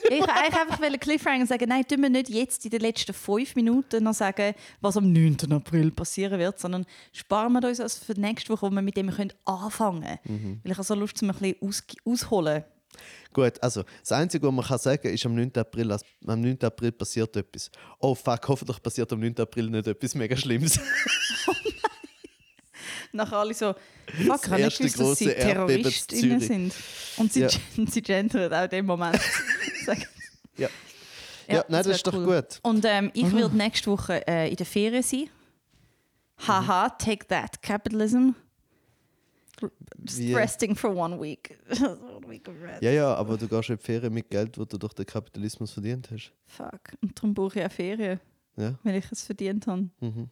ich wollte eigentlich einfach Cliffhanger und sagen, nein, tun wir nicht jetzt in den letzten fünf Minuten noch sagen, was am 9. April passieren wird, sondern sparen wir uns das für die nächste Woche, wo wir mit dem können anfangen können. Mhm. Weil ich habe so Lust, um ein bisschen aus ausholen. Gut, also das Einzige, was man kann sagen ist, am 9. April, also, am 9. April passiert etwas. Oh fuck, hoffentlich passiert am 9. April nicht etwas mega Schlimmes. *laughs* Nachher alle so, fuck, ich habe nicht gewusst, dass sie Terroristinnen sind. Und sie, Ja. *laughs* sie gendern auch in dem Moment. *laughs* Sagen- Ja. Ja, nein, das wär ist doch gut. Und ähm, ich werde nächste Woche äh, in der Ferien sein. Haha, Mhm. take that, capitalism. Just Wie? resting for one week. *laughs* one week of rest. Ja, ja, aber du gehst in die Ferien mit Geld, das du durch den Kapitalismus verdient hast. Fuck. Und darum brauche ich auch Ferien, Ja. weil ich es verdient habe. Mhm.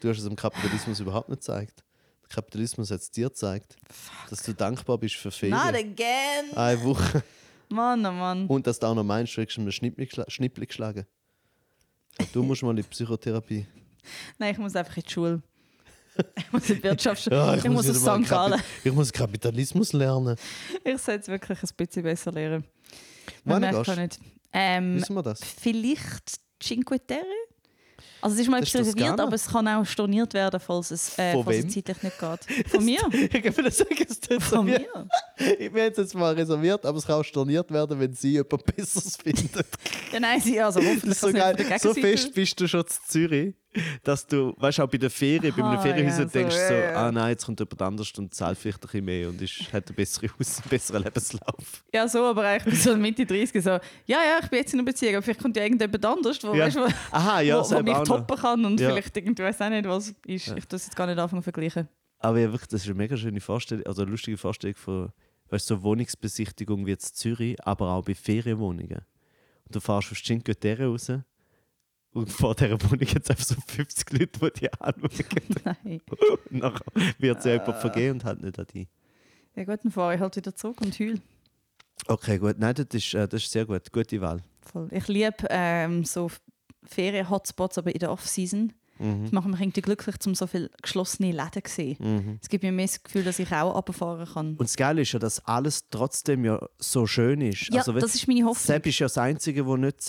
Du hast es dem Kapitalismus überhaupt nicht gezeigt. Kapitalismus hat es dir gezeigt, dass du dankbar bist für Not Ferien. again! Eine Woche. Mann, oh Mann. Und dass du auch noch meinst, du hättest einen Schnippli geschlagen. Du musst mal in die Psychotherapie. *laughs* Nein, ich muss einfach in die Schule. *laughs* Ich muss in die Wirtschaft. Ja, ich, muss wieder aus St. Gallen. Ich muss Kapitalismus lernen. Ich sollte es wirklich ein bisschen besser lernen. Wann Man merkt auch du? nicht. Ähm, Wissen wir das? vielleicht Cinque Terre? Also es ist mal Das ist reserviert, aber es kann auch storniert werden, falls es, äh, falls es zeitlich nicht geht. *laughs* Von mir? Ich würde sagen, es ist Von mir? Wir haben es jetzt mal reserviert, aber es kann auch storniert werden, wenn sie jemand Besseres *laughs* findet. Ja, nein, sie, also *laughs* hoffentlich Das ist so geil. So fest bist du schon zu Zürich. Dass du, weißt du, auch bei der Ferien, bei einem Aha, Ferienhaus ja, so, denkst ja, so, ja. ah nein, jetzt kommt jemand anders und zahlt vielleicht ein bisschen mehr und ist, hat ein bessere Haus, einen besseren Lebenslauf. Ja, so, aber eigentlich bis so Mitte 30 so, ja, ja, ich bin jetzt in einer Beziehung, aber vielleicht kommt ja irgendjemand anders, wo, Ja. weißt, wo, Aha, ja, wo, wo mich toppen kann und Ja. vielleicht irgendwie, weiß auch nicht, was ist. Ich es jetzt gar nicht anfangen zu vergleichen. Aber ja, wirklich, das ist eine mega schöne Vorstellung, also eine lustige Vorstellung von, weißt du, so Wohnungsbesichtigung wie jetzt Zürich, aber auch bei Ferienwohnungen. Und du fährst auf Cinque Terre raus und vor dieser Wohnung jetzt einfach so 50 Leute, die dich anschauen. *laughs* Nein. Und nachher wird es ja jemand vergeben und halt nicht an dich. Ja gut, dann fahre ich halt wieder zurück und heul. Okay, gut. Nein, das ist, äh, das ist sehr gut. Gute Wahl. Voll. Ich liebe ähm, so Ferien-Hotspots, aber in der Off-Season. Mhm. Das macht mich irgendwie glücklich, um so viele geschlossene Läden zu sehen. Mhm. Es gibt mir mehr das Gefühl, dass ich auch runterfahren kann. Und das Geile ist ja, dass alles trotzdem ja so schön ist. ja, also, das ist meine Hoffnung. Sepp ist ja das Einzige, das nicht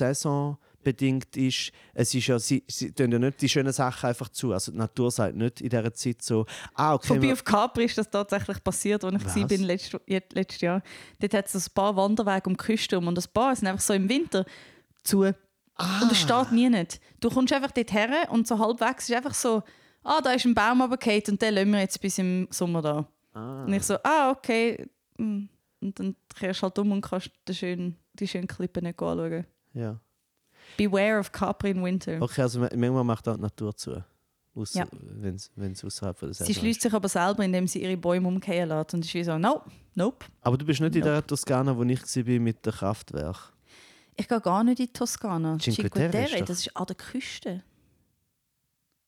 saisonbedingt ist. Es ist ja, sie, sie tun ja nicht die schönen Sachen einfach zu. Also die Natur sagt nicht in dieser Zeit so, ah, okay, Vorbei auf Capri ist das tatsächlich passiert, als ich Was? war bin letztes, letztes Jahr. Dort hat es ein paar Wanderwege um die Küste um und ein paar sind einfach so im Winter zu. Und es steht nie nicht. Du kommst einfach dort her und so halbwegs ist einfach so, ah, da ist ein Baum runtergefallen und den lassen wir jetzt bis im Sommer da. ah, Und ich so, ah, okay. Mm. Und dann kehrst du halt um und kannst die schönen, die schönen Klippen nicht anschauen. ja. Beware of Capri in Winter. Okay, also ma- manchmal macht auch die Natur zu. Ausser, Ja. Wenn es außerhalb von der Sie Saison ist. schließt sich aber selber, indem sie ihre Bäume umkehren lässt. Und ist wie so, nope, nope. Aber du bist nicht in Nope. der Toskana, wo ich war mit dem Kraftwerk. Ich gehe gar nicht in die Toskana. Cinque Cinque Terre das ist an der Küste.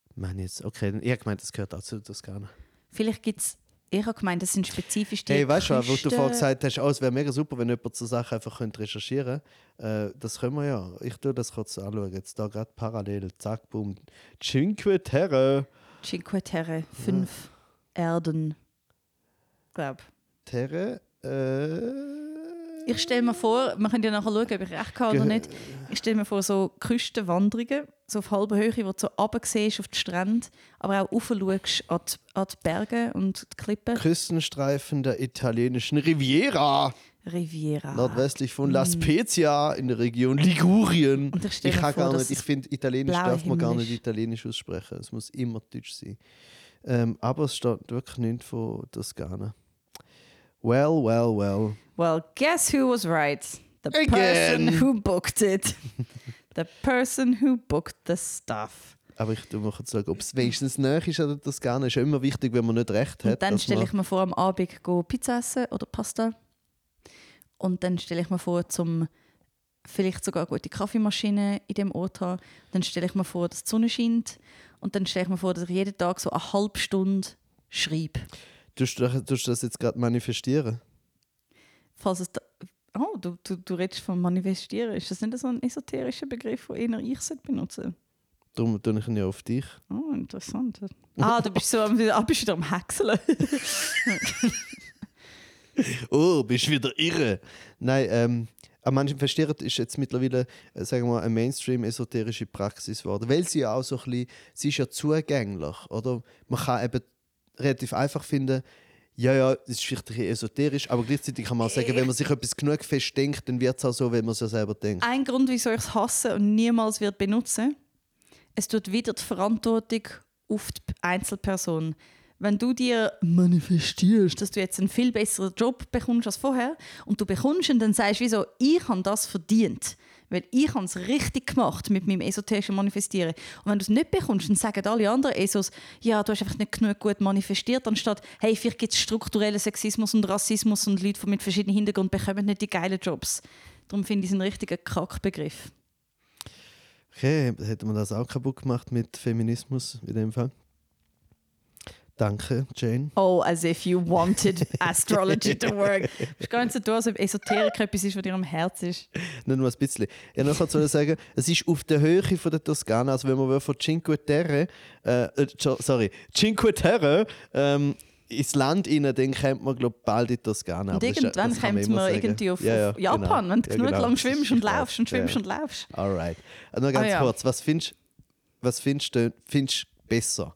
Ich meine jetzt, okay, ich gemeint, das gehört auch zur Toskana. Vielleicht gibt es, ich habe gemeint, das sind spezifisch die Hey, weißt du, wo du vorhin gesagt hast, oh, es wäre mega super, wenn jemand so Sachen einfach könnte recherchieren könnte. Äh, das können wir ja. Ich tue das kurz anschauen. Jetzt da gerade parallel. Zack, boom. Cinque Terre. Cinque Terre, fünf Erden. Glaub. Terre. Äh, Ich stelle mir vor, wir können ja nachher schauen, ob ich recht habe oder nicht. Ich stelle mir vor, so Küstenwanderungen, so auf halber Höhe, wo du so runter siehst auf die Strände, aber auch rauf schaust an die, an die Berge und die Klippen. Küstenstreifen der italienischen Riviera. Riviera. Nordwestlich von La Spezia in der Region Ligurien. Mm. Und ich ich kann vor, gar nicht, ich finde, Italienisch darf man gar nicht. Italienisch aussprechen. Es muss immer Deutsch sein. Ähm, aber es steht wirklich nicht von Toskana. Well, well, well. Well, guess who was right? The Again. person who booked it. *laughs* the person who booked the stuff. Aber ich mal kurz schauen, ob es wenigstens näher ist an der Toskana. Ist immer wichtig, wenn man nicht recht hat. Und dann stelle ich mir vor, am Abend go Pizza essen oder Pasta. Und dann stelle ich mir vor, zum vielleicht sogar eine gute Kaffeemaschine in dem Ort haben. Dann stelle ich mir vor, dass die Sonne scheint. Und dann stelle ich mir vor, dass ich jeden Tag so eine halbe Stunde schreibe. Tust du, tust du das jetzt gerade manifestieren? Falls es oh, du, du, du redest von Manifestieren. Ist das nicht so ein esoterischer Begriff, den eher ich benutzen Darum tue ich ihn ja auf dich. Oh, interessant. Ah, du bist so am, ah, bist wieder am Häckseln. *laughs* Oh, bist wieder irre. Nein, ähm, aber manifestieren ist jetzt mittlerweile, äh, sagen wir mal, eine Mainstream-esoterische Praxis geworden. Weil sie ja auch so ein bisschen, sie ist ja zugänglich, oder? Man kann eben relativ einfach finden, ja, ja, das ist vielleicht ein bisschen esoterisch, aber gleichzeitig kann man auch sagen, wenn man sich etwas genug fest denkt, dann wird es auch so, wenn man es ja selber denkt. Ein Grund, wieso ich es hasse und niemals wird benutzen, es tut wieder die Verantwortung auf die Einzelperson. Wenn du dir manifestierst, dass du jetzt einen viel besseren Job bekommst als vorher und du bekommst ihn, dann sagst du, wieso, ich habe das verdient. Weil ich habe es richtig gemacht mit meinem esoterischen Manifestieren. Und wenn du es nicht bekommst, dann sagen alle anderen Esos, ja, du hast einfach nicht genug gut manifestiert, anstatt, hey, vielleicht gibt es strukturellen Sexismus und Rassismus und Leute mit verschiedenen Hintergründen bekommen nicht die geilen Jobs. Darum finde ich es einen richtigen Kackbegriff. Okay, hätte man das auch kaputt gemacht mit Feminismus in dem Fall? Danke, Jane. Oh, as if you wanted *laughs* astrology to work. Du bist gar nicht so tun, als ob Esoterik etwas ist, was dir am Herz ist. Nicht *laughs* nur ein bisschen. Ich noch kurz wollte sagen, es ist auf der Höhe von der Toskana, also wenn man von Cinque Terre, äh, äh, so- sorry, Cinque Terre ähm, ins Land rein, dann kommt man glaub, bald in die Toskana. Und Aber ja- irgendwann das kommt man irgendwie auf, Ja, ja, auf Japan, genau. wenn du Ja, genug genau. lang schwimmst und *laughs* laufst und schwimmst Ja. und laufst. Alright. Und noch ganz Ah, ja. kurz, was findest was findest du findest du besser?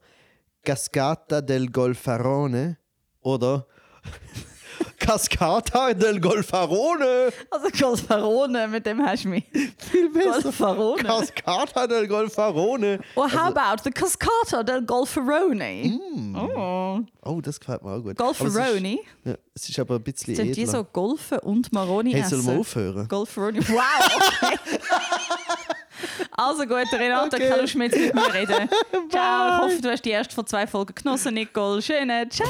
Cascata del Golfarone oder *laughs* Cascata del Golfarone. Also Golfarone, mit dem hast du mich. Viel besser. Golfarone. Cascata del Golfarone. Or how about the Cascata del Golfarone? Oh. Oh, das gefällt mir auch gut. Aber es ist- Golfarone? Ja, es ist aber ein bisschen Sind die edler. so Golfen und Maroni Hey, sollen wir essen? aufhören? Golfaroni. Wow, okay. *laughs* *laughs* also gut, Renate, Okay. kannst du mit mir reden. *laughs* Ciao, ich hoffe, du hast die erste von zwei Folgen genossen, Nicole. Schöne, ciao.